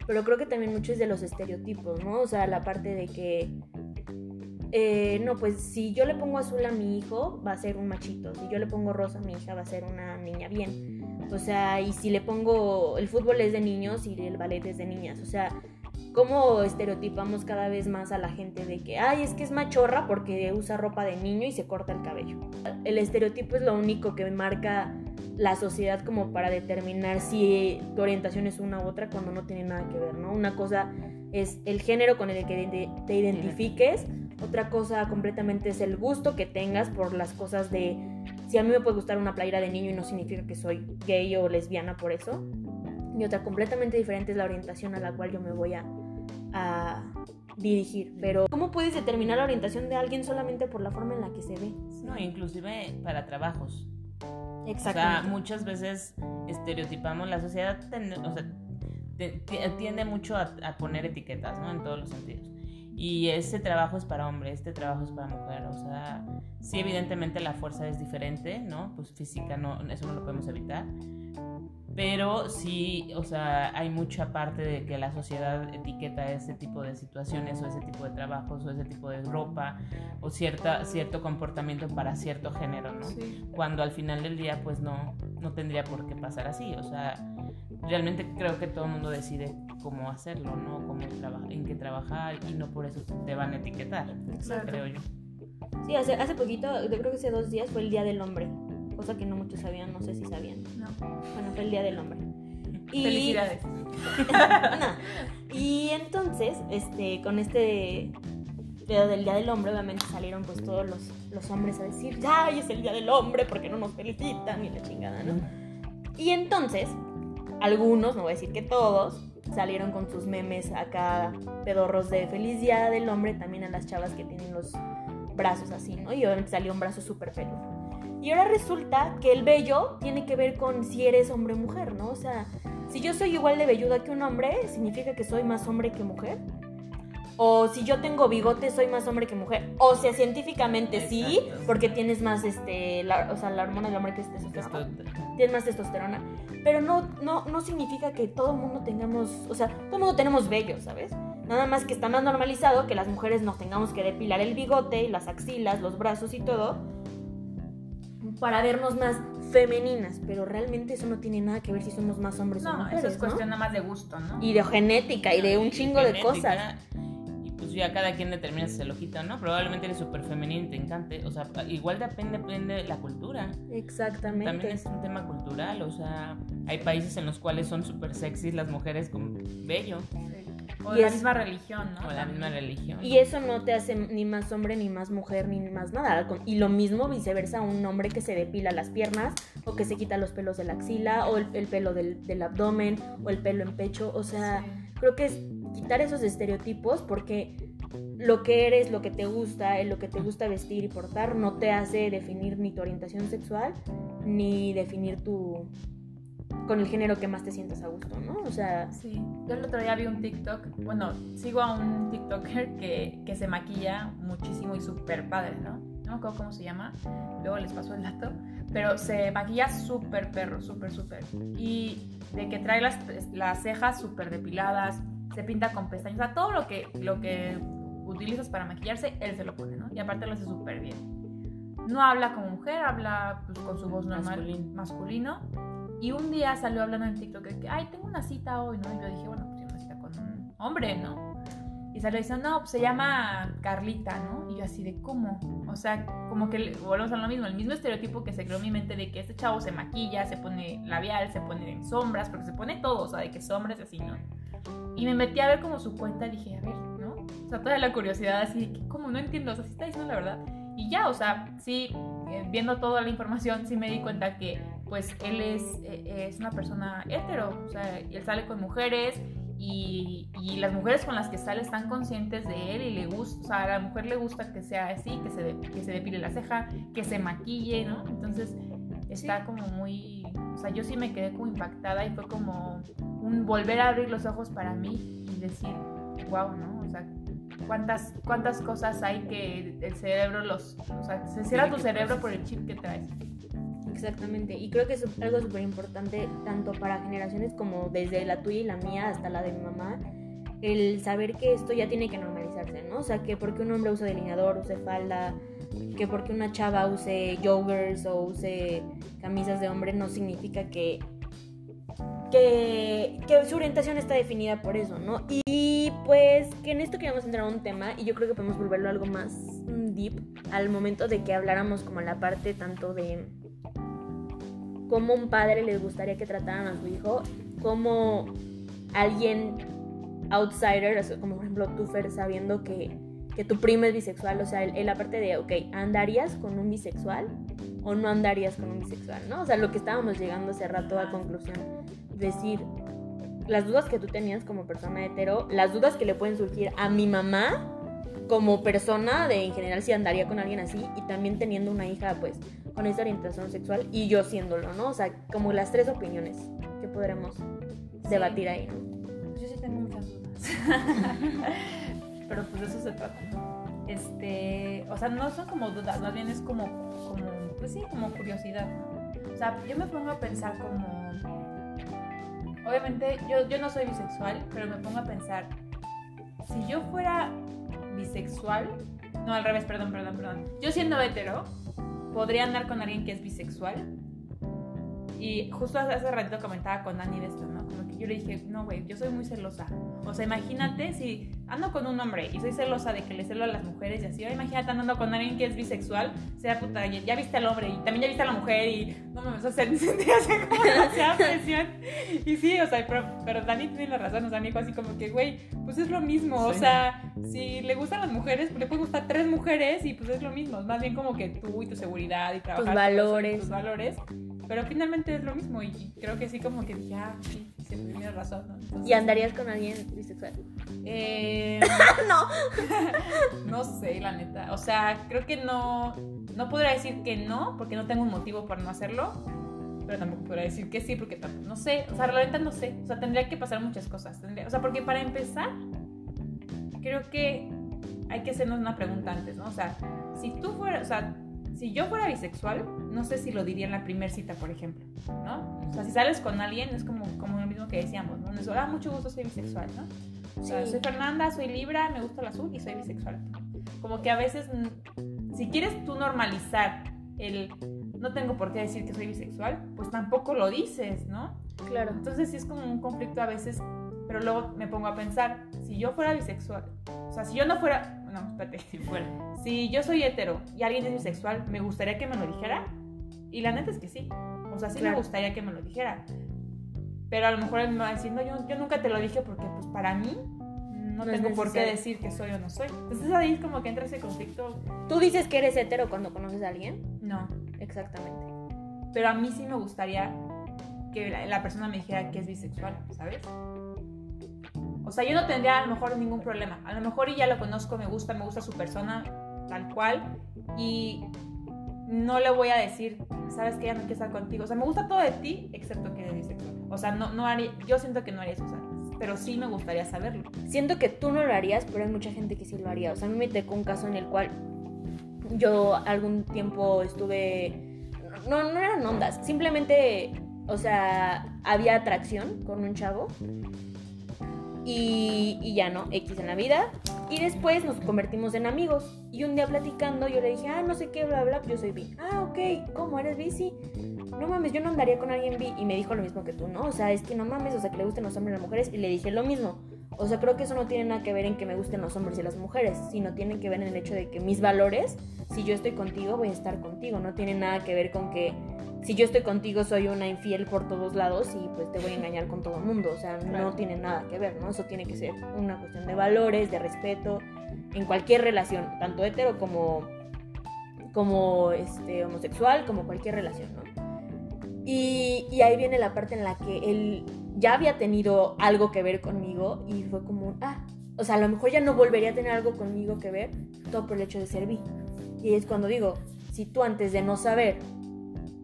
pero creo que también mucho es de los estereotipos, ¿no? O sea, la parte de que, eh, no, pues si yo le pongo azul a mi hijo, va a ser un machito, si yo le pongo rosa a mi hija, va a ser una niña bien. O sea, y si le pongo, el fútbol es de niños y el ballet es de niñas, o sea, cómo estereotipamos cada vez más a la gente de que, ay, es que es machorra porque usa ropa de niño y se corta el cabello. El estereotipo es lo único que marca la sociedad como para determinar si tu orientación es una u otra cuando no tiene nada que ver, ¿no? Una cosa es el género con el que te identifiques, otra cosa completamente es el gusto que tengas por las cosas de si a mí me puede gustar una playera de niño y no significa que soy gay o lesbiana por eso. Y otra completamente diferente es la orientación a la cual yo me voy a, a dirigir. Pero, ¿cómo puedes determinar la orientación de alguien solamente por la forma en la que se ve? No, inclusive para trabajos. Exacto. O sea, muchas veces estereotipamos la sociedad, o sea, tiende mucho a, a, poner etiquetas, ¿no? En todos los sentidos. Y ese trabajo es para hombre, este trabajo es para mujer. O sea, sí, evidentemente la fuerza es diferente, ¿no? Pues física, no, eso no lo podemos evitar pero sí, o sea, hay mucha parte de que la sociedad etiqueta ese tipo de situaciones o ese tipo de trabajos o ese tipo de ropa o cierta, cierto comportamiento para cierto género, ¿no? Cuando al final del día pues no, no tendría por qué pasar así, o sea, realmente creo que todo el mundo decide cómo hacerlo, ¿no? Cómo en qué trabajar y no por eso te van a etiquetar, creo yo. Sí, hace, hace poquito, yo creo que hace dos días fue el Día del Hombre cosa que no muchos sabían, no sé si sabían. No. Bueno, fue el Día del Hombre. Y... Felicidades. Y entonces, este, con este Día del Día del Hombre, obviamente salieron pues todos los, los hombres a decir, ya, es el Día del Hombre, porque no nos felicitan, y la chingada, ¿no? Y entonces, algunos, no voy a decir que todos, salieron con sus memes acá, pedorros de feliz Día del Hombre, también a las chavas que tienen los brazos así, ¿no? Y obviamente salió un brazo súper peludo. Y ahora resulta que el vello tiene que ver con si eres hombre o mujer, ¿no? O sea, si yo soy igual de velluda que un hombre, ¿significa que soy más hombre que mujer? O si yo tengo bigote, soy más hombre que mujer. O sea, científicamente sí, porque tienes más, este, la, o sea, la hormona del hombre que es testosterona. Tienes más testosterona. Pero no, no, no significa que todo el mundo tengamos, o sea, todo el mundo tenemos vello, ¿sabes? Nada más que está más normalizado que las mujeres nos tengamos que depilar el bigote, las axilas, los brazos y todo para vernos más femeninas, pero realmente eso no tiene nada que ver si somos más hombres o mujeres. No, eso es cuestión nada más de gusto, ¿no? Y de genética y de un chingo de cosas. Y pues ya cada quien determina si se lo quita, ¿no? Probablemente eres súper femenino y te encante. O sea, igual depende, depende de la cultura. Exactamente. También es un tema cultural, o sea, hay países en los cuales son súper sexys las mujeres con bello. O Y la es- misma religión, ¿no? O la misma religión. Y eso no te hace ni más hombre, ni más mujer, ni más nada. Y lo mismo viceversa, un hombre que se depila las piernas, o que se quita los pelos de la axila, o el, el pelo del, del abdomen, o el pelo en pecho. O sea, Sí. creo que es quitar esos estereotipos porque lo que eres, lo que te gusta, lo que te gusta vestir y portar, no te hace definir ni tu orientación sexual, ni definir tu con el género que más te sientas a gusto, ¿no? O sea, Sí, yo el otro día vi un TikTok, bueno, sigo a un TikToker que, que se maquilla muchísimo y súper padre, ¿no? No me acuerdo cómo se llama, luego les paso el dato, pero se maquilla súper perro, súper, súper. Y de que trae las, las cejas súper depiladas, se pinta con pestañas, o sea, todo lo que, lo que utilizas para maquillarse, él se lo pone, ¿no? Y aparte lo hace súper bien. No habla como mujer, habla pues, con su voz normal, Masculino. masculino. Y un día salió hablando en TikTok que, ay, tengo una cita hoy, ¿no? Y yo dije, bueno, pues tengo una cita con un hombre, ¿no? Y salió diciendo, no, pues se llama Carlita, ¿no? Y yo así de, ¿cómo? O sea, como que volvemos a lo mismo, el mismo estereotipo que se creó en mi mente de que este chavo se maquilla, se pone labial, se pone sombras, porque se pone todo, o sea, de que sombras y así, ¿no? Y me metí a ver como su cuenta dije, a ver, ¿no? O sea, toda la curiosidad así, de que, ¿cómo? No entiendo, o sea, sí está diciendo la verdad. Y ya, o sea, sí, eh, viendo toda la información, sí me di cuenta que, pues, él es, eh, es una persona hetero, o sea, él sale con mujeres y, y las mujeres con las que sale están conscientes de él y le gusta, o sea, a la mujer le gusta que sea así, que se, de- que se depile la ceja, que se maquille, ¿no? Entonces, está como muy, o sea, yo sí me quedé como impactada y fue como un volver a abrir los ojos para mí y decir, wow, ¿no? O sea, cuántas, cuántas cosas hay que el cerebro los, o sea, se cierra tu cerebro por el chip que traes. Exactamente, y creo que es algo súper importante tanto para generaciones como desde la tuya y la mía hasta la de mi mamá, el saber que esto ya tiene que normalizarse, ¿no? O sea, que porque un hombre use delineador, use falda, que porque una chava use joggers o use camisas de hombre no significa que, que, que su orientación está definida por eso, ¿no? Y pues que en esto queríamos entrar a un tema y yo creo que podemos volverlo algo más mm, deep al momento de que habláramos como la parte tanto de cómo un padre les gustaría que trataran a su hijo, como alguien outsider, como por ejemplo tú, Fer, sabiendo que, que tu primo es bisexual, o sea, el aparte de, ok, ¿andarías con un bisexual o no andarías con un bisexual, no? O sea, lo que estábamos llegando hace rato a conclusión, decir, las dudas que tú tenías como persona hetero, las dudas que le pueden surgir a mi mamá como persona de en general si andaría con alguien así y también teniendo una hija pues con esa orientación sexual y yo siéndolo, ¿no? O sea, como las tres opiniones que podremos debatir ahí, ¿no? Yo sí tengo muchas dudas. Pero pues eso se trata. Este, o sea, no son como dudas, más bien es como, como pues sí, como curiosidad. O sea, yo me pongo a pensar como, obviamente, yo, yo no soy bisexual, pero me pongo a pensar, si yo fuera bisexual, no, al revés, perdón, perdón, perdón. Yo siendo hetero, podría andar con alguien que es bisexual. Y justo hace, ratito comentaba con Dani de esto, ¿no? Yo le dije, no, güey, yo soy muy celosa. O sea, imagínate si ando con un hombre y soy celosa de que le celo a las mujeres y así, ahora imagínate andando con alguien que es bisexual, sea puta, ya, ya viste al hombre y también ya viste a la mujer y no me vas a hacer sentir así como demasiada presión. Y sí, o sea, pero, pero Dani tiene la razón, o sea, me dijo así como que, güey, pues es lo mismo, o Sí. sea, si le gustan las mujeres, pues le pueden gustar tres mujeres y pues es lo mismo, más bien como que tú y tu seguridad y trabajar eso, valores. tus valores, pero finalmente es lo mismo y creo que sí como que dije, ah, sí, sí, tienes razón, ¿no? Entonces, ¿Y andarías con alguien bisexual? eh, no. no sé, la neta. O sea, creo que no. No podría decir que no, porque no tengo un motivo para no hacerlo. Pero tampoco podría decir que sí, porque tampoco. No sé. O sea, la neta no sé. O sea, tendría que pasar muchas cosas. Tendría- o sea, porque para empezar, creo que hay que hacernos una pregunta antes, ¿no? O sea, si tú fueras. O sea, si yo fuera bisexual, no sé si lo diría en la primera cita, por ejemplo, ¿no? O sea, si sales con alguien, es como, como lo mismo que decíamos, ¿no? Es, ah, mucho gusto, soy bisexual, ¿no? O sea, Sí. soy Fernanda, soy Libra, me gusta el azul y soy bisexual. Como que a veces, mm, si quieres tú normalizar el no tengo por qué decir que soy bisexual, pues tampoco lo dices, ¿no? Claro. Entonces sí es como un conflicto a veces, pero luego me pongo a pensar, si yo fuera bisexual, o sea, si yo no fuera, no, espérate, Si fuera. si yo soy hetero y alguien es bisexual, ¿me gustaría que me lo dijera? Y la neta es que sí. O sea, sí Claro. me gustaría que me lo dijera. Pero a lo mejor él me va a decir, no, yo, yo nunca te lo dije porque pues para mí no, No es tengo por qué decir que soy o no soy. Entonces ahí como que entra ese conflicto. Tú dices que eres hetero cuando conoces a alguien. No. Exactamente. Pero a mí sí me gustaría que la, la persona me dijera que es bisexual, ¿sabes? O sea, yo no tendría a lo mejor ningún problema. A lo mejor y ya lo conozco, me gusta, me gusta su persona tal cual. Y no le voy a decir, sabes que ya no quiero estar contigo. O sea, me gusta todo de ti, excepto que eres bisexual. O sea, no, no haría, yo siento que no haría eso, pero sí me gustaría saberlo. Siento que tú no lo harías, pero hay mucha gente que sí lo haría. O sea, a mí me tocó un caso en el cual yo algún tiempo estuve... No, no eran ondas, simplemente, o sea, había atracción con un chavo y, y ya no, X en la vida. Y después nos convertimos en amigos. Y un día platicando yo le dije, ah, no sé qué, bla, bla, yo soy bi. Ah, ok, ¿cómo eres bi? Sí. No mames, yo no andaría con alguien bi. Y me dijo lo mismo que tú, ¿no? O sea, es que no mames, o sea, que le gusten los hombres y las mujeres. Y le dije lo mismo. O sea, creo que eso no tiene nada que ver en que me gusten los hombres y las mujeres, sino tiene que ver en el hecho de que mis valores, si yo estoy contigo, voy a estar contigo. No tiene nada que ver con que si yo estoy contigo soy una infiel por todos lados y pues te voy a engañar con todo el mundo. O sea, Claro. no tiene nada que ver, ¿no? Eso tiene que ser una cuestión de valores, de respeto, en cualquier relación, tanto hetero como, como este, homosexual, como cualquier relación, ¿no? Y, y ahí viene la parte en la que él ya había tenido algo que ver conmigo y fue como, ah, o sea, a lo mejor ya no volvería a tener algo conmigo que ver, todo por el hecho de ser bi. Y es cuando digo, si tú antes de no saber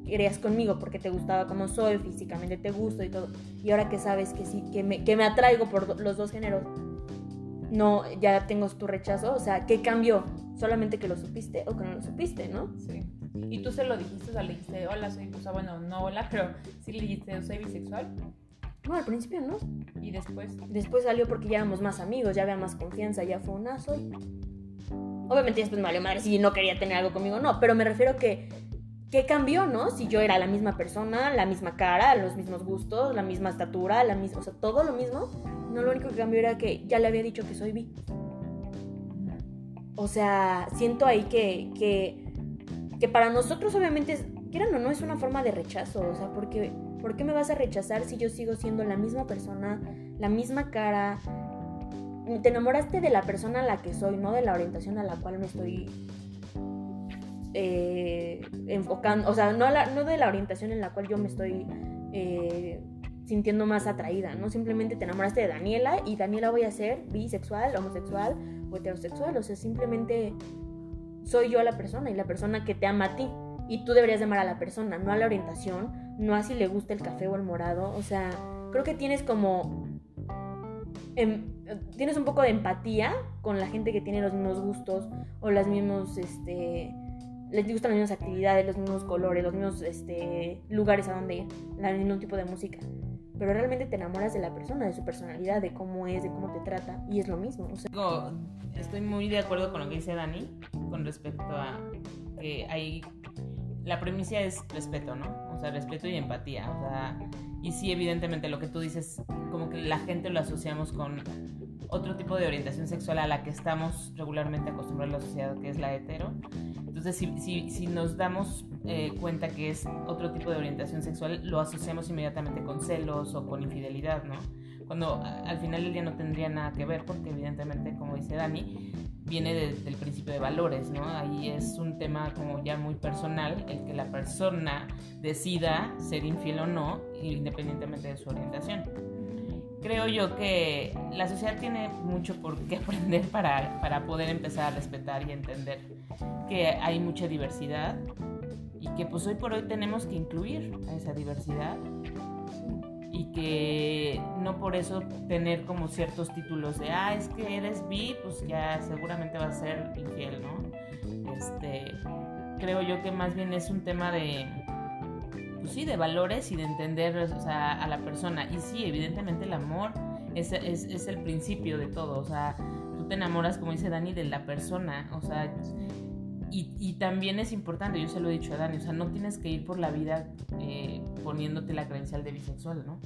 querías conmigo porque te gustaba como soy, físicamente te gusto y todo, y ahora que sabes que sí, que me, que me atraigo por los dos géneros, no, ya tengo tu rechazo, o sea, ¿qué cambió? Solamente que lo supiste o que no lo supiste, ¿no? Sí. Y tú se lo dijiste, o sea, le dijiste, hola, soy, o sea, bueno, no hola, pero sí le dijiste, soy bisexual. No, al principio no. Y después, Después salió porque ya éramos más amigos, ya había más confianza, ya fue una soy. Obviamente después me valió madre si no quería tener algo conmigo, no, pero me refiero que ¿qué cambió, no? Si yo era la misma persona, la misma cara, los mismos gustos, la misma estatura, la misma, o sea, todo lo mismo. No, lo único que cambió era que ya le había dicho que soy bi. O sea, siento ahí que, que, que para nosotros obviamente, es, quieran o no, es una forma de rechazo. O sea, porque, ¿por qué me vas a rechazar si yo sigo siendo la misma persona, la misma cara? Te enamoraste de la persona a la que soy, no de la orientación a la cual me estoy eh, enfocando. O sea, no, de la orientación en la cual yo me estoy eh, sintiendo más atraída, ¿no? Simplemente te enamoraste de Daniela y Daniela voy a ser bisexual, homosexual o heterosexual. O sea, simplemente soy yo la persona y la persona que te ama a ti. Y tú deberías de amar a la persona, no a la orientación, no a si le gusta el café o el morado. O sea, creo que tienes como... em, tienes un poco de empatía con la gente que tiene los mismos gustos o las mismos, este... Les gustan las mismas actividades, los mismos colores, los mismos este, lugares a donde ir, el mismo tipo de música. Pero realmente te enamoras de la persona, de su personalidad, de cómo es, de cómo te trata. Y es lo mismo. O sea, estoy muy de acuerdo con lo que dice Dani con respecto a que hay la premisa es respeto, ¿no? O sea, respeto y empatía, o sea, y sí evidentemente lo que tú dices como que la gente lo asociamos con otro tipo de orientación sexual a la que estamos regularmente acostumbrados en la sociedad, que es la hetero. Entonces, si, si, si nos damos eh, cuenta que es otro tipo de orientación sexual, lo asociamos inmediatamente con celos o con infidelidad, ¿no? Cuando a- al final del día no tendría nada que ver, porque evidentemente, como dice Dani, viene de- del principio de valores, ¿no? Ahí es un tema como ya muy personal, el que la persona decida ser infiel o no, independientemente de su orientación. Creo yo que la sociedad tiene mucho por qué aprender para, para poder empezar a respetar y entender que hay mucha diversidad y que pues hoy por hoy tenemos que incluir a esa diversidad y que no por eso tener como ciertos títulos de, ah, es que eres bi, pues ya seguramente vas a ser infiel, ¿no? Este, creo yo que más bien es un tema de, pues sí, de valores y de entender o sea, a la persona. Y sí, evidentemente el amor es, es, es el principio de todo, o sea, tú te enamoras, como dice Dani, de la persona, o sea, y, y también es importante, yo se lo he dicho a Dani, o sea, no tienes que ir por la vida eh, poniéndote la credencial de bisexual, ¿no?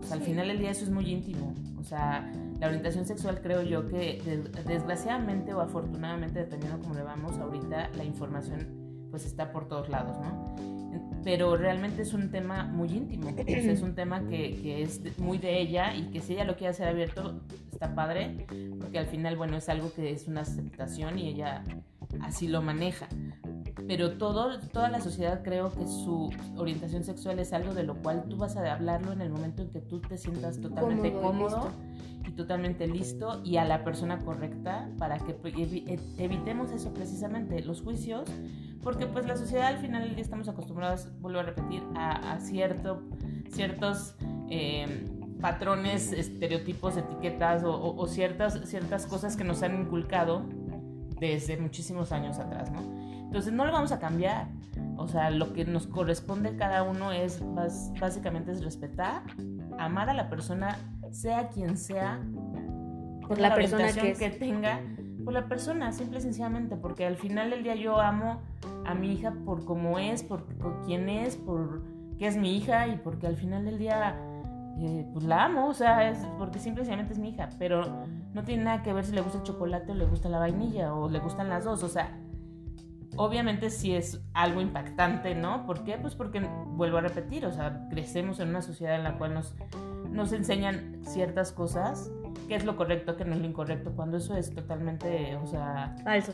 O sea, al Sí. final del día eso es muy íntimo. O sea, la orientación sexual creo yo que des- desgraciadamente o afortunadamente, dependiendo cómo le vamos ahorita, la información pues está por todos lados, ¿no? Pero realmente es un tema muy íntimo, o sea, es un tema que, que es muy de ella y que si ella lo quiere hacer abierto, está padre, porque al final, bueno, es algo que es una aceptación y ella así lo maneja pero todo, toda la sociedad creo que su orientación sexual es algo de lo cual tú vas a hablarlo en el momento en que tú te sientas totalmente cómodo, y, totalmente listo y a la persona correcta para que pues, e, evitemos eso precisamente, los juicios, porque pues la sociedad al final del día estamos acostumbrados, vuelvo a repetir, a, cierto, ciertos... Eh, patrones, estereotipos, etiquetas o, o, ciertas, ciertas cosas que nos han inculcado desde muchísimos años atrás, ¿no? Entonces no lo vamos a cambiar. O sea, lo que nos corresponde cada uno es básicamente es respetar, amar a la persona, sea quien sea, por la, persona que, que, tenga, por la persona, simple y sencillamente, porque al final del día yo amo a mi hija por cómo es, por, quién es, por qué es mi hija y porque al final del día eh, pues la amo, o sea, es porque simple y sencillamente es mi hija, pero no tiene nada que ver si le gusta el chocolate o le gusta la vainilla o le gustan las dos, o sea, obviamente sí es algo impactante, ¿no? ¿Por qué? Pues porque, vuelvo a repetir, o sea, crecemos en una sociedad en la cual nos, nos enseñan ciertas cosas, qué es lo correcto, qué no es lo incorrecto, cuando eso es totalmente, o sea... Falso.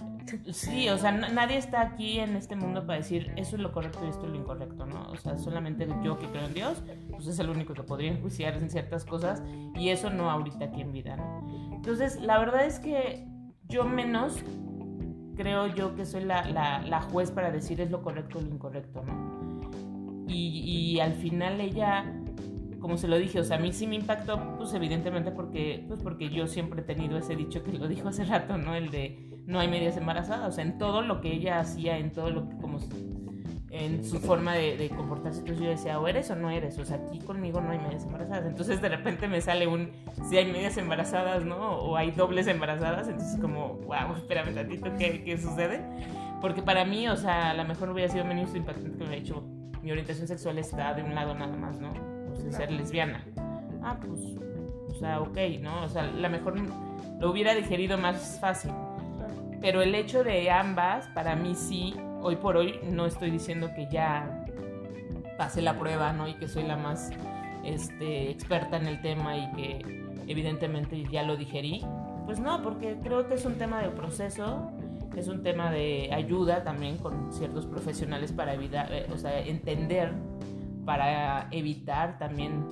Sí, o sea, nadie está aquí en este mundo para decir eso es lo correcto y esto es lo incorrecto, ¿no? O sea, solamente yo que creo en Dios, pues es el único que podría enjuiciar en ciertas cosas y eso no ahorita aquí en vida, ¿no? Entonces, la verdad es que yo menos creo yo que soy la, la, juez para decir es lo correcto o lo incorrecto, ¿no? Y, y, al final ella, como se lo dije, o sea, a mí sí me impactó, pues evidentemente porque, pues porque yo siempre he tenido ese dicho que lo dijo hace rato, ¿no? El de no hay medias embarazadas, o sea, en todo lo que ella hacía, en todo lo que, como en su forma de, comportarse. Entonces yo decía, o eres o no eres, o sea, aquí conmigo no hay medias embarazadas. Entonces de repente me sale un, si hay medias embarazadas, ¿no? O hay dobles embarazadas, entonces como, wow, espérame tantito, ¿qué, qué sucede? Porque para mí, o sea, a lo mejor hubiera sido menos impactante que me hubiera dicho, mi orientación sexual está de un lado nada más, ¿no? O sea, ser lesbiana. Ah, pues, o sea, ok, ¿no? O sea, a lo mejor lo hubiera digerido más fácil. Pero el hecho de ambas, para mí sí, hoy por hoy no estoy diciendo que ya pasé la prueba, ¿no? Y que soy la más este, experta en el tema y que evidentemente ya lo digerí. Pues no, porque creo que es un tema de proceso, es un tema de ayuda también con ciertos profesionales para evitar, eh, o sea, entender, para evitar también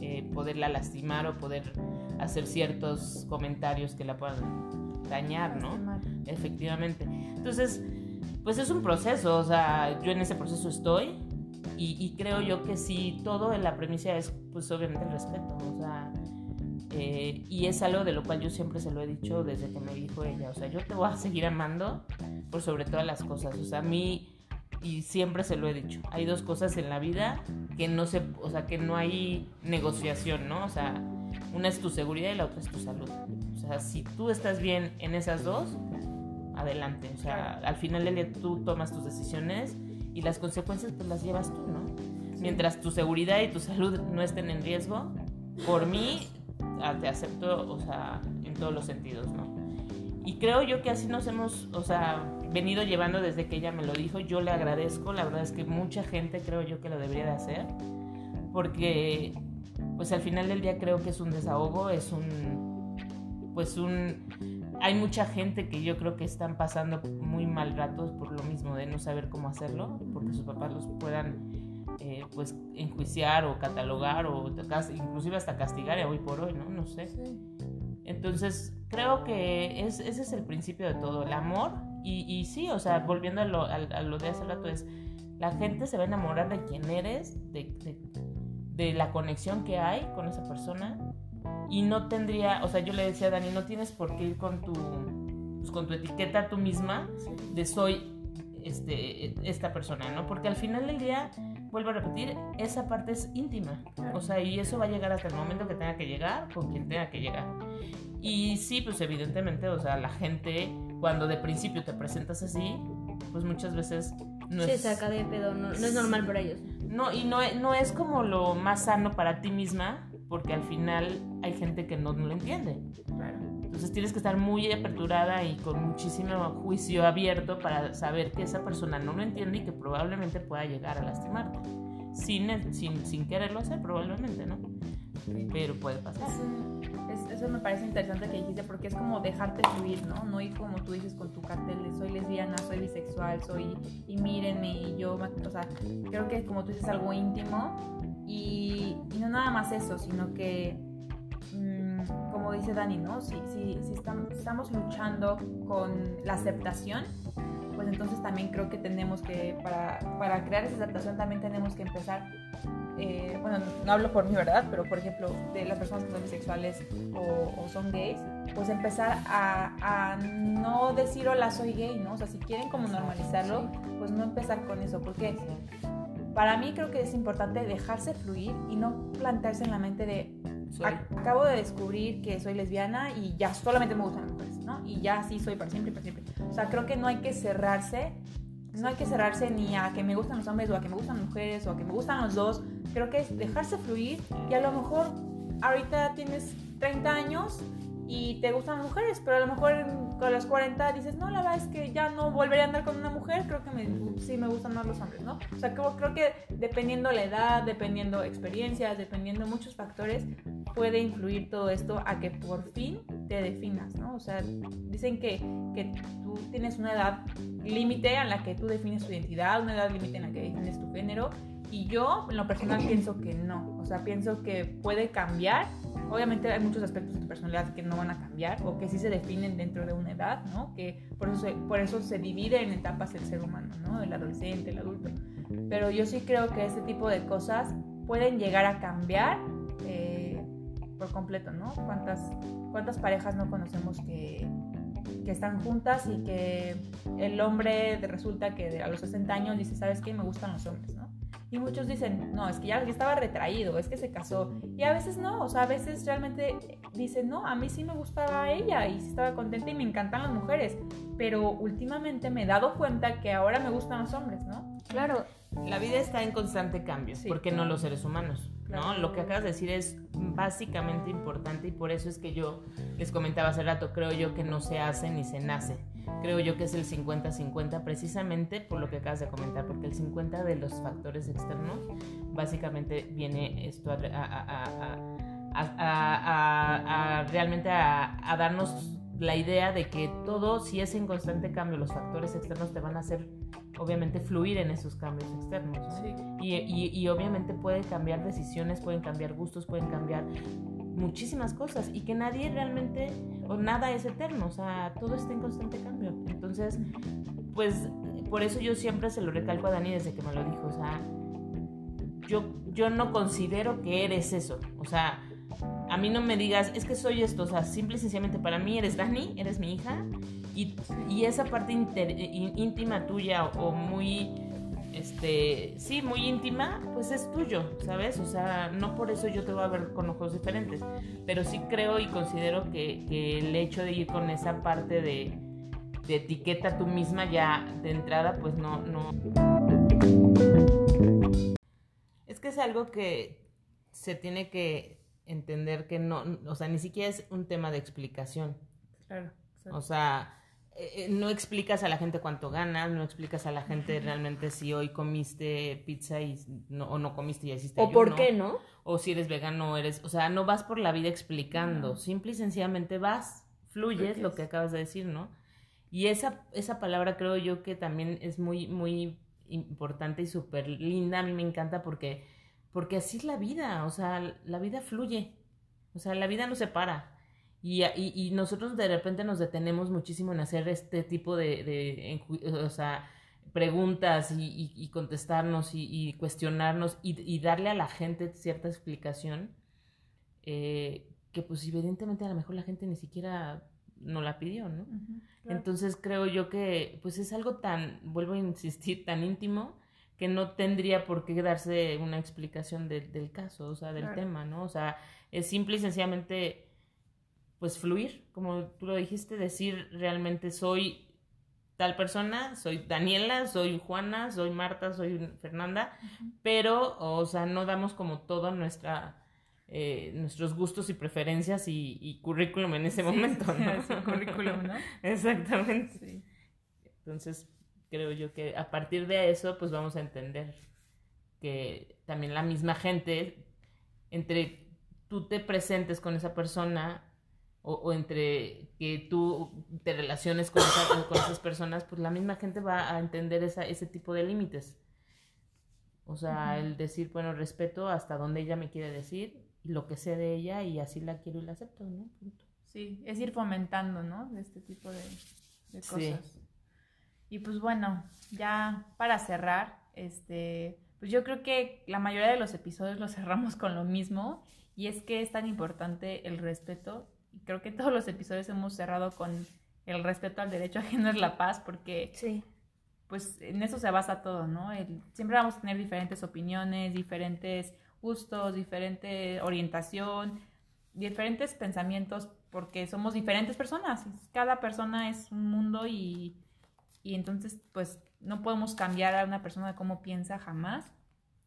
eh, poderla lastimar o poder hacer ciertos comentarios que la puedan dañar, ¿no? Efectivamente. Entonces, pues es un proceso, o sea, yo en ese proceso estoy y, creo yo que sí, todo en la premisa es pues obviamente el respeto, o sea, eh, y es algo de lo cual yo siempre se lo he dicho desde que me dijo ella, o sea, yo te voy a seguir amando por sobre todas las cosas, o sea, a mí, y siempre se lo he dicho, hay dos cosas en la vida que no se, o sea, que no hay negociación, ¿no? O sea, una es tu seguridad y la otra es tu salud. O sea, si tú estás bien en esas dos, adelante. O sea, al final del día tú tomas tus decisiones y las consecuencias pues las llevas tú, ¿no? Mientras tu seguridad y tu salud no estén en riesgo, por mí te acepto, o sea, en todos los sentidos, ¿no? Y creo yo que así nos hemos, o sea, venido llevando desde que ella me lo dijo. Yo le agradezco, la verdad es que mucha gente creo yo que lo debería de hacer, porque pues al final del día creo que es un desahogo, es un, pues un, hay mucha gente que yo creo que están pasando muy mal ratos por lo mismo de no saber cómo hacerlo, porque sus papás los puedan eh, pues enjuiciar o catalogar o inclusive hasta castigar hoy por hoy, ¿no? No sé. Entonces creo que es, ese es el principio de todo, el amor y, y sí, o sea, volviendo a lo, a, lo, de hace rato es, la gente se va a enamorar de quién eres, de, de, de la conexión que hay con esa persona y no tendría, o sea, yo le decía a Dani, no tienes por qué ir con tu, pues, con tu etiqueta tú misma de soy este, esta persona, ¿no? Porque al final del día, vuelvo a repetir, esa parte es íntima, o sea, y eso va a llegar hasta el momento que tenga que llegar, con quien tenga que llegar. Y sí, pues evidentemente, o sea, la gente, cuando de principio te presentas así, pues muchas veces no Se saca de pedo, no, no, es normal para ellos. No, y no, no es como lo más sano para ti misma, porque al final hay gente que no, lo entiende. Entonces tienes que estar muy aperturada y con muchísimo juicio abierto para saber que esa persona no lo entiende y que probablemente pueda llegar a lastimarte. Sin, sin, sin quererlo hacer, probablemente, ¿no? Pero puede pasar. eso me parece interesante que dijiste porque es como dejarte fluir, ¿no? No ir como tú dices con tu cartel de soy lesbiana, soy bisexual, soy y mírenme y yo, o sea, creo que como tú dices algo íntimo y, y no nada más eso, sino que como dice Dani, ¿no? Si, si, si estamos, luchando con la aceptación, pues entonces también creo que tenemos que, para, para crear esa aceptación también tenemos que empezar, eh, bueno, no hablo por mí, ¿verdad? Pero por ejemplo, de las personas que son bisexuales o, son gays, pues empezar a, a, no decir hola soy gay, ¿no? O sea, si quieren como normalizarlo, pues no empezar con eso, porque para mí creo que es importante dejarse fluir y no plantearse en la mente de Acabo de descubrir que soy lesbiana y ya solamente me gustan las mujeres, ¿no? Y ya sí soy para siempre, para siempre. O sea, creo que no hay que cerrarse, no hay que cerrarse ni a que me gustan los hombres o a que me gustan las mujeres o a que me gustan los dos. Creo que es dejarse fluir y a lo mejor ahorita tienes 30 años y te gustan las mujeres, pero a lo mejor con los 40 dices, no, la verdad es que ya no volvería a andar con una mujer, creo que me, sí me gustan más los hombres, ¿no? O sea, creo, creo que dependiendo la edad, dependiendo experiencias, dependiendo muchos factores, puede influir todo esto a que por fin te definas, ¿no? O sea, dicen que, que tú tienes una edad límite en la que tú defines tu identidad, una edad límite en la que defines tu género, y yo en lo personal pienso que no, o sea, pienso que puede cambiar Obviamente hay muchos aspectos de tu personalidad que no van a cambiar o que sí se definen dentro de una edad, ¿no? Que por eso se, por eso se divide en etapas el ser humano, ¿no? El adolescente, el adulto. Pero yo sí creo que este tipo de cosas pueden llegar a cambiar eh, por completo, ¿no? ¿Cuántas, ¿Cuántas parejas no conocemos que, que están juntas y que el hombre resulta que a los 60 años dice, ¿sabes qué? Me gustan los hombres, ¿no? Y muchos dicen, no, es que ya, estaba retraído, es que se casó. Y a veces no, o sea, a veces realmente dicen, no, a mí sí me gustaba ella y sí estaba contenta y me encantan las mujeres. Pero últimamente me he dado cuenta que ahora me gustan los hombres, ¿no? Claro, la vida está en constante cambio, porque no los seres humanos, ¿no? Lo que acabas de decir es básicamente importante y por eso es que yo les comentaba hace rato, creo yo que no se hace ni se nace creo yo que es el 50-50 precisamente por lo que acabas de comentar, porque el 50 de los factores externos básicamente viene esto a, realmente a, darnos la idea de que todo, si es en constante cambio, los factores externos te van a hacer, obviamente, fluir en esos cambios externos. Y, y, obviamente pueden cambiar decisiones, pueden cambiar gustos, pueden cambiar muchísimas cosas y que nadie realmente o nada es eterno, o sea, todo está en constante cambio. Entonces, pues por eso yo siempre se lo recalco a Dani desde que me lo dijo, o sea, yo, yo no considero que eres eso, o sea, a mí no me digas, es que soy esto, o sea, simple y sencillamente para mí eres Dani, eres mi hija, y, y esa parte íntima tuya o muy este, sí, muy íntima, pues es tuyo, ¿sabes? O sea, no por eso yo te voy a ver con ojos diferentes, pero sí creo y considero que, el hecho de ir con esa parte de, de, etiqueta tú misma ya de entrada, pues no, no. Es que es algo que se tiene que entender que no, o sea, ni siquiera es un tema de explicación. Claro. O sea, eh, no explicas a la gente cuánto ganas, no explicas a la gente realmente si hoy comiste pizza y no, o no comiste y hiciste O por qué, ¿no? O si eres vegano o eres, o sea, no vas por la vida explicando, simple y sencillamente vas, fluyes lo que acabas de decir, ¿no? Y esa, esa palabra creo yo que también es muy, muy importante y súper linda, a mí me encanta porque, porque así es la vida, o sea, la vida fluye, o sea, la vida no se para. Y, y, nosotros de repente nos detenemos muchísimo en hacer este tipo de, de o sea, preguntas y, y contestarnos y, cuestionarnos y, darle a la gente cierta explicación eh, que pues evidentemente a lo mejor la gente ni siquiera no la pidió, ¿no? Entonces creo yo que pues es algo tan, vuelvo a insistir, tan íntimo que no tendría por qué darse una explicación del caso, o sea, del tema, ¿no? O sea, es simple y sencillamente pues fluir, como tú lo dijiste, decir realmente soy tal persona, soy Daniela, soy Juana, soy Marta, soy Fernanda, pero, o sea, no damos como toda nuestra, eh, nuestros gustos y preferencias y, currículum en ese momento, ¿no? currículum, ¿no? Exactamente. Entonces, creo yo que a partir de eso, pues vamos a entender que también la misma gente, entre tú te presentes con esa persona o, entre que tú te relaciones con, con, esas personas, pues la misma gente va a entender esa, ese tipo de límites. O sea, el decir, bueno, respeto hasta donde ella me quiere decir lo que sé de ella y así la quiero y la acepto, ¿no? Sí, es ir fomentando, ¿no? De este tipo de, cosas. Y pues bueno, ya para cerrar, este, pues yo creo que la mayoría de los episodios los cerramos con lo mismo y es que es tan importante el respeto creo que todos los episodios hemos cerrado con el respeto al derecho ajeno es la paz porque sí. pues en eso se basa todo, ¿no? siempre vamos a tener diferentes opiniones, diferentes gustos, diferente orientación, diferentes pensamientos, porque somos diferentes personas. Cada persona es un mundo y, y entonces pues no podemos cambiar a una persona de cómo piensa jamás.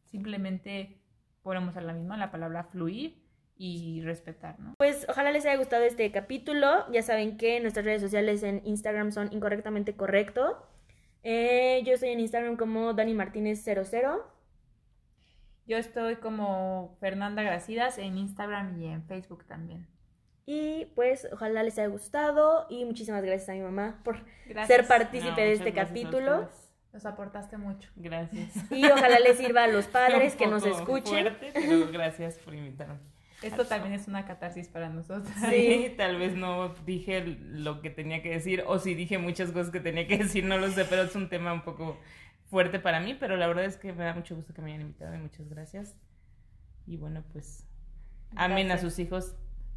Simplemente ponemos a la misma la palabra fluir y respetar, ¿no? Pues ojalá les haya gustado este capítulo. Ya saben que nuestras redes sociales en Instagram son incorrectamente correcto. Eh, yo estoy en Instagram como Dani Martínez 00. Yo estoy como Fernanda Gracidas en Instagram y en Facebook también. Y pues ojalá les haya gustado y muchísimas gracias a mi mamá por ser partícipe de este capítulo. Nos aportaste mucho. Gracias. Y ojalá les sirva a los padres que nos escuchen. Fuerte, pero gracias por invitarme. Esto también es una catarsis para nosotros. Sí, tal vez no dije lo que tenía que decir, o si dije muchas cosas que tenía que decir, no lo sé, pero es un tema un poco fuerte para mí, pero la verdad es que me da mucho gusto que me hayan invitado y muchas gracias. Y bueno, pues amen a sus hijos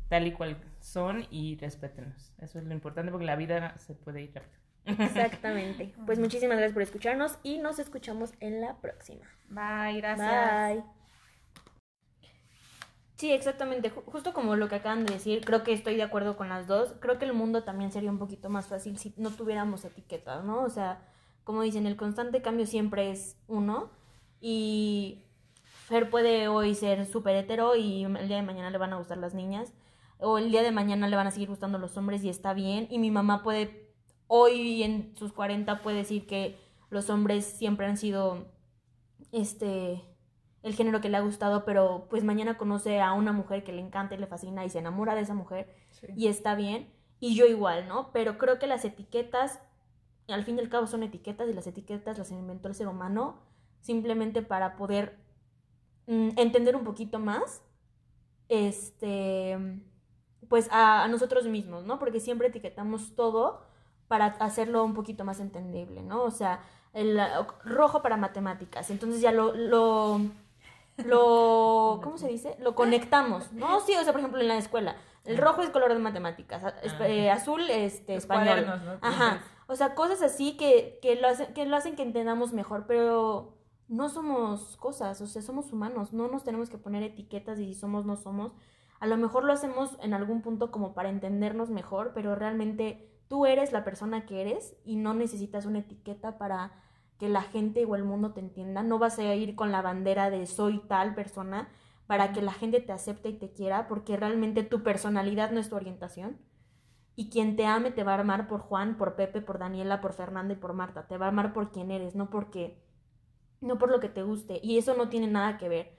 tal y cual son y respétenos. Eso es lo importante porque la vida se puede ir rápido. Exactamente. Pues muchísimas gracias por escucharnos y nos escuchamos en la próxima. Bye, gracias. Bye. Sí, exactamente. Justo como lo que acaban de decir, creo que estoy de acuerdo con las dos. Creo que el mundo también sería un poquito más fácil si no tuviéramos etiquetas, ¿no? O sea, como dicen, el constante cambio siempre es uno. Y Fer puede hoy ser súper hetero y el día de mañana le van a gustar las niñas. O el día de mañana le van a seguir gustando los hombres y está bien. Y mi mamá puede, hoy en sus 40, puede decir que los hombres siempre han sido este el género que le ha gustado, pero pues mañana conoce a una mujer que le encanta y le fascina y se enamora de esa mujer y está bien. Y yo igual, ¿no? Pero creo que las etiquetas al fin y al cabo son etiquetas y las etiquetas las inventó el ser humano simplemente para poder mm, entender un poquito más este pues a, nosotros mismos, ¿no? Porque siempre etiquetamos todo para hacerlo un poquito más entendible, ¿no? O sea, el rojo para matemáticas, entonces ya lo, lo, lo ¿cómo se dice? Lo conectamos, ¿no? Sí, o sea, por ejemplo, en la escuela, el rojo es color de matemáticas, ah, eh, azul, este, español. Ajá. O sea, cosas así que, que, lo hacen, que lo hacen que entendamos mejor, pero no somos cosas, o sea, somos humanos, no nos tenemos que poner etiquetas y si somos, no somos. A lo mejor lo hacemos en algún punto como para entendernos mejor, pero realmente tú eres la persona que eres y no necesitas una etiqueta para que la gente o el mundo te entienda. No vas a ir con la bandera de soy tal persona para que la gente te acepte y te quiera, porque realmente tu personalidad no es tu orientación. Y quien te ame te va a amar por Juan, por Pepe, por Daniela, por Fernanda y por Marta. Te va a amar por quien eres, no porque no por lo que te guste. Y eso no tiene nada que ver.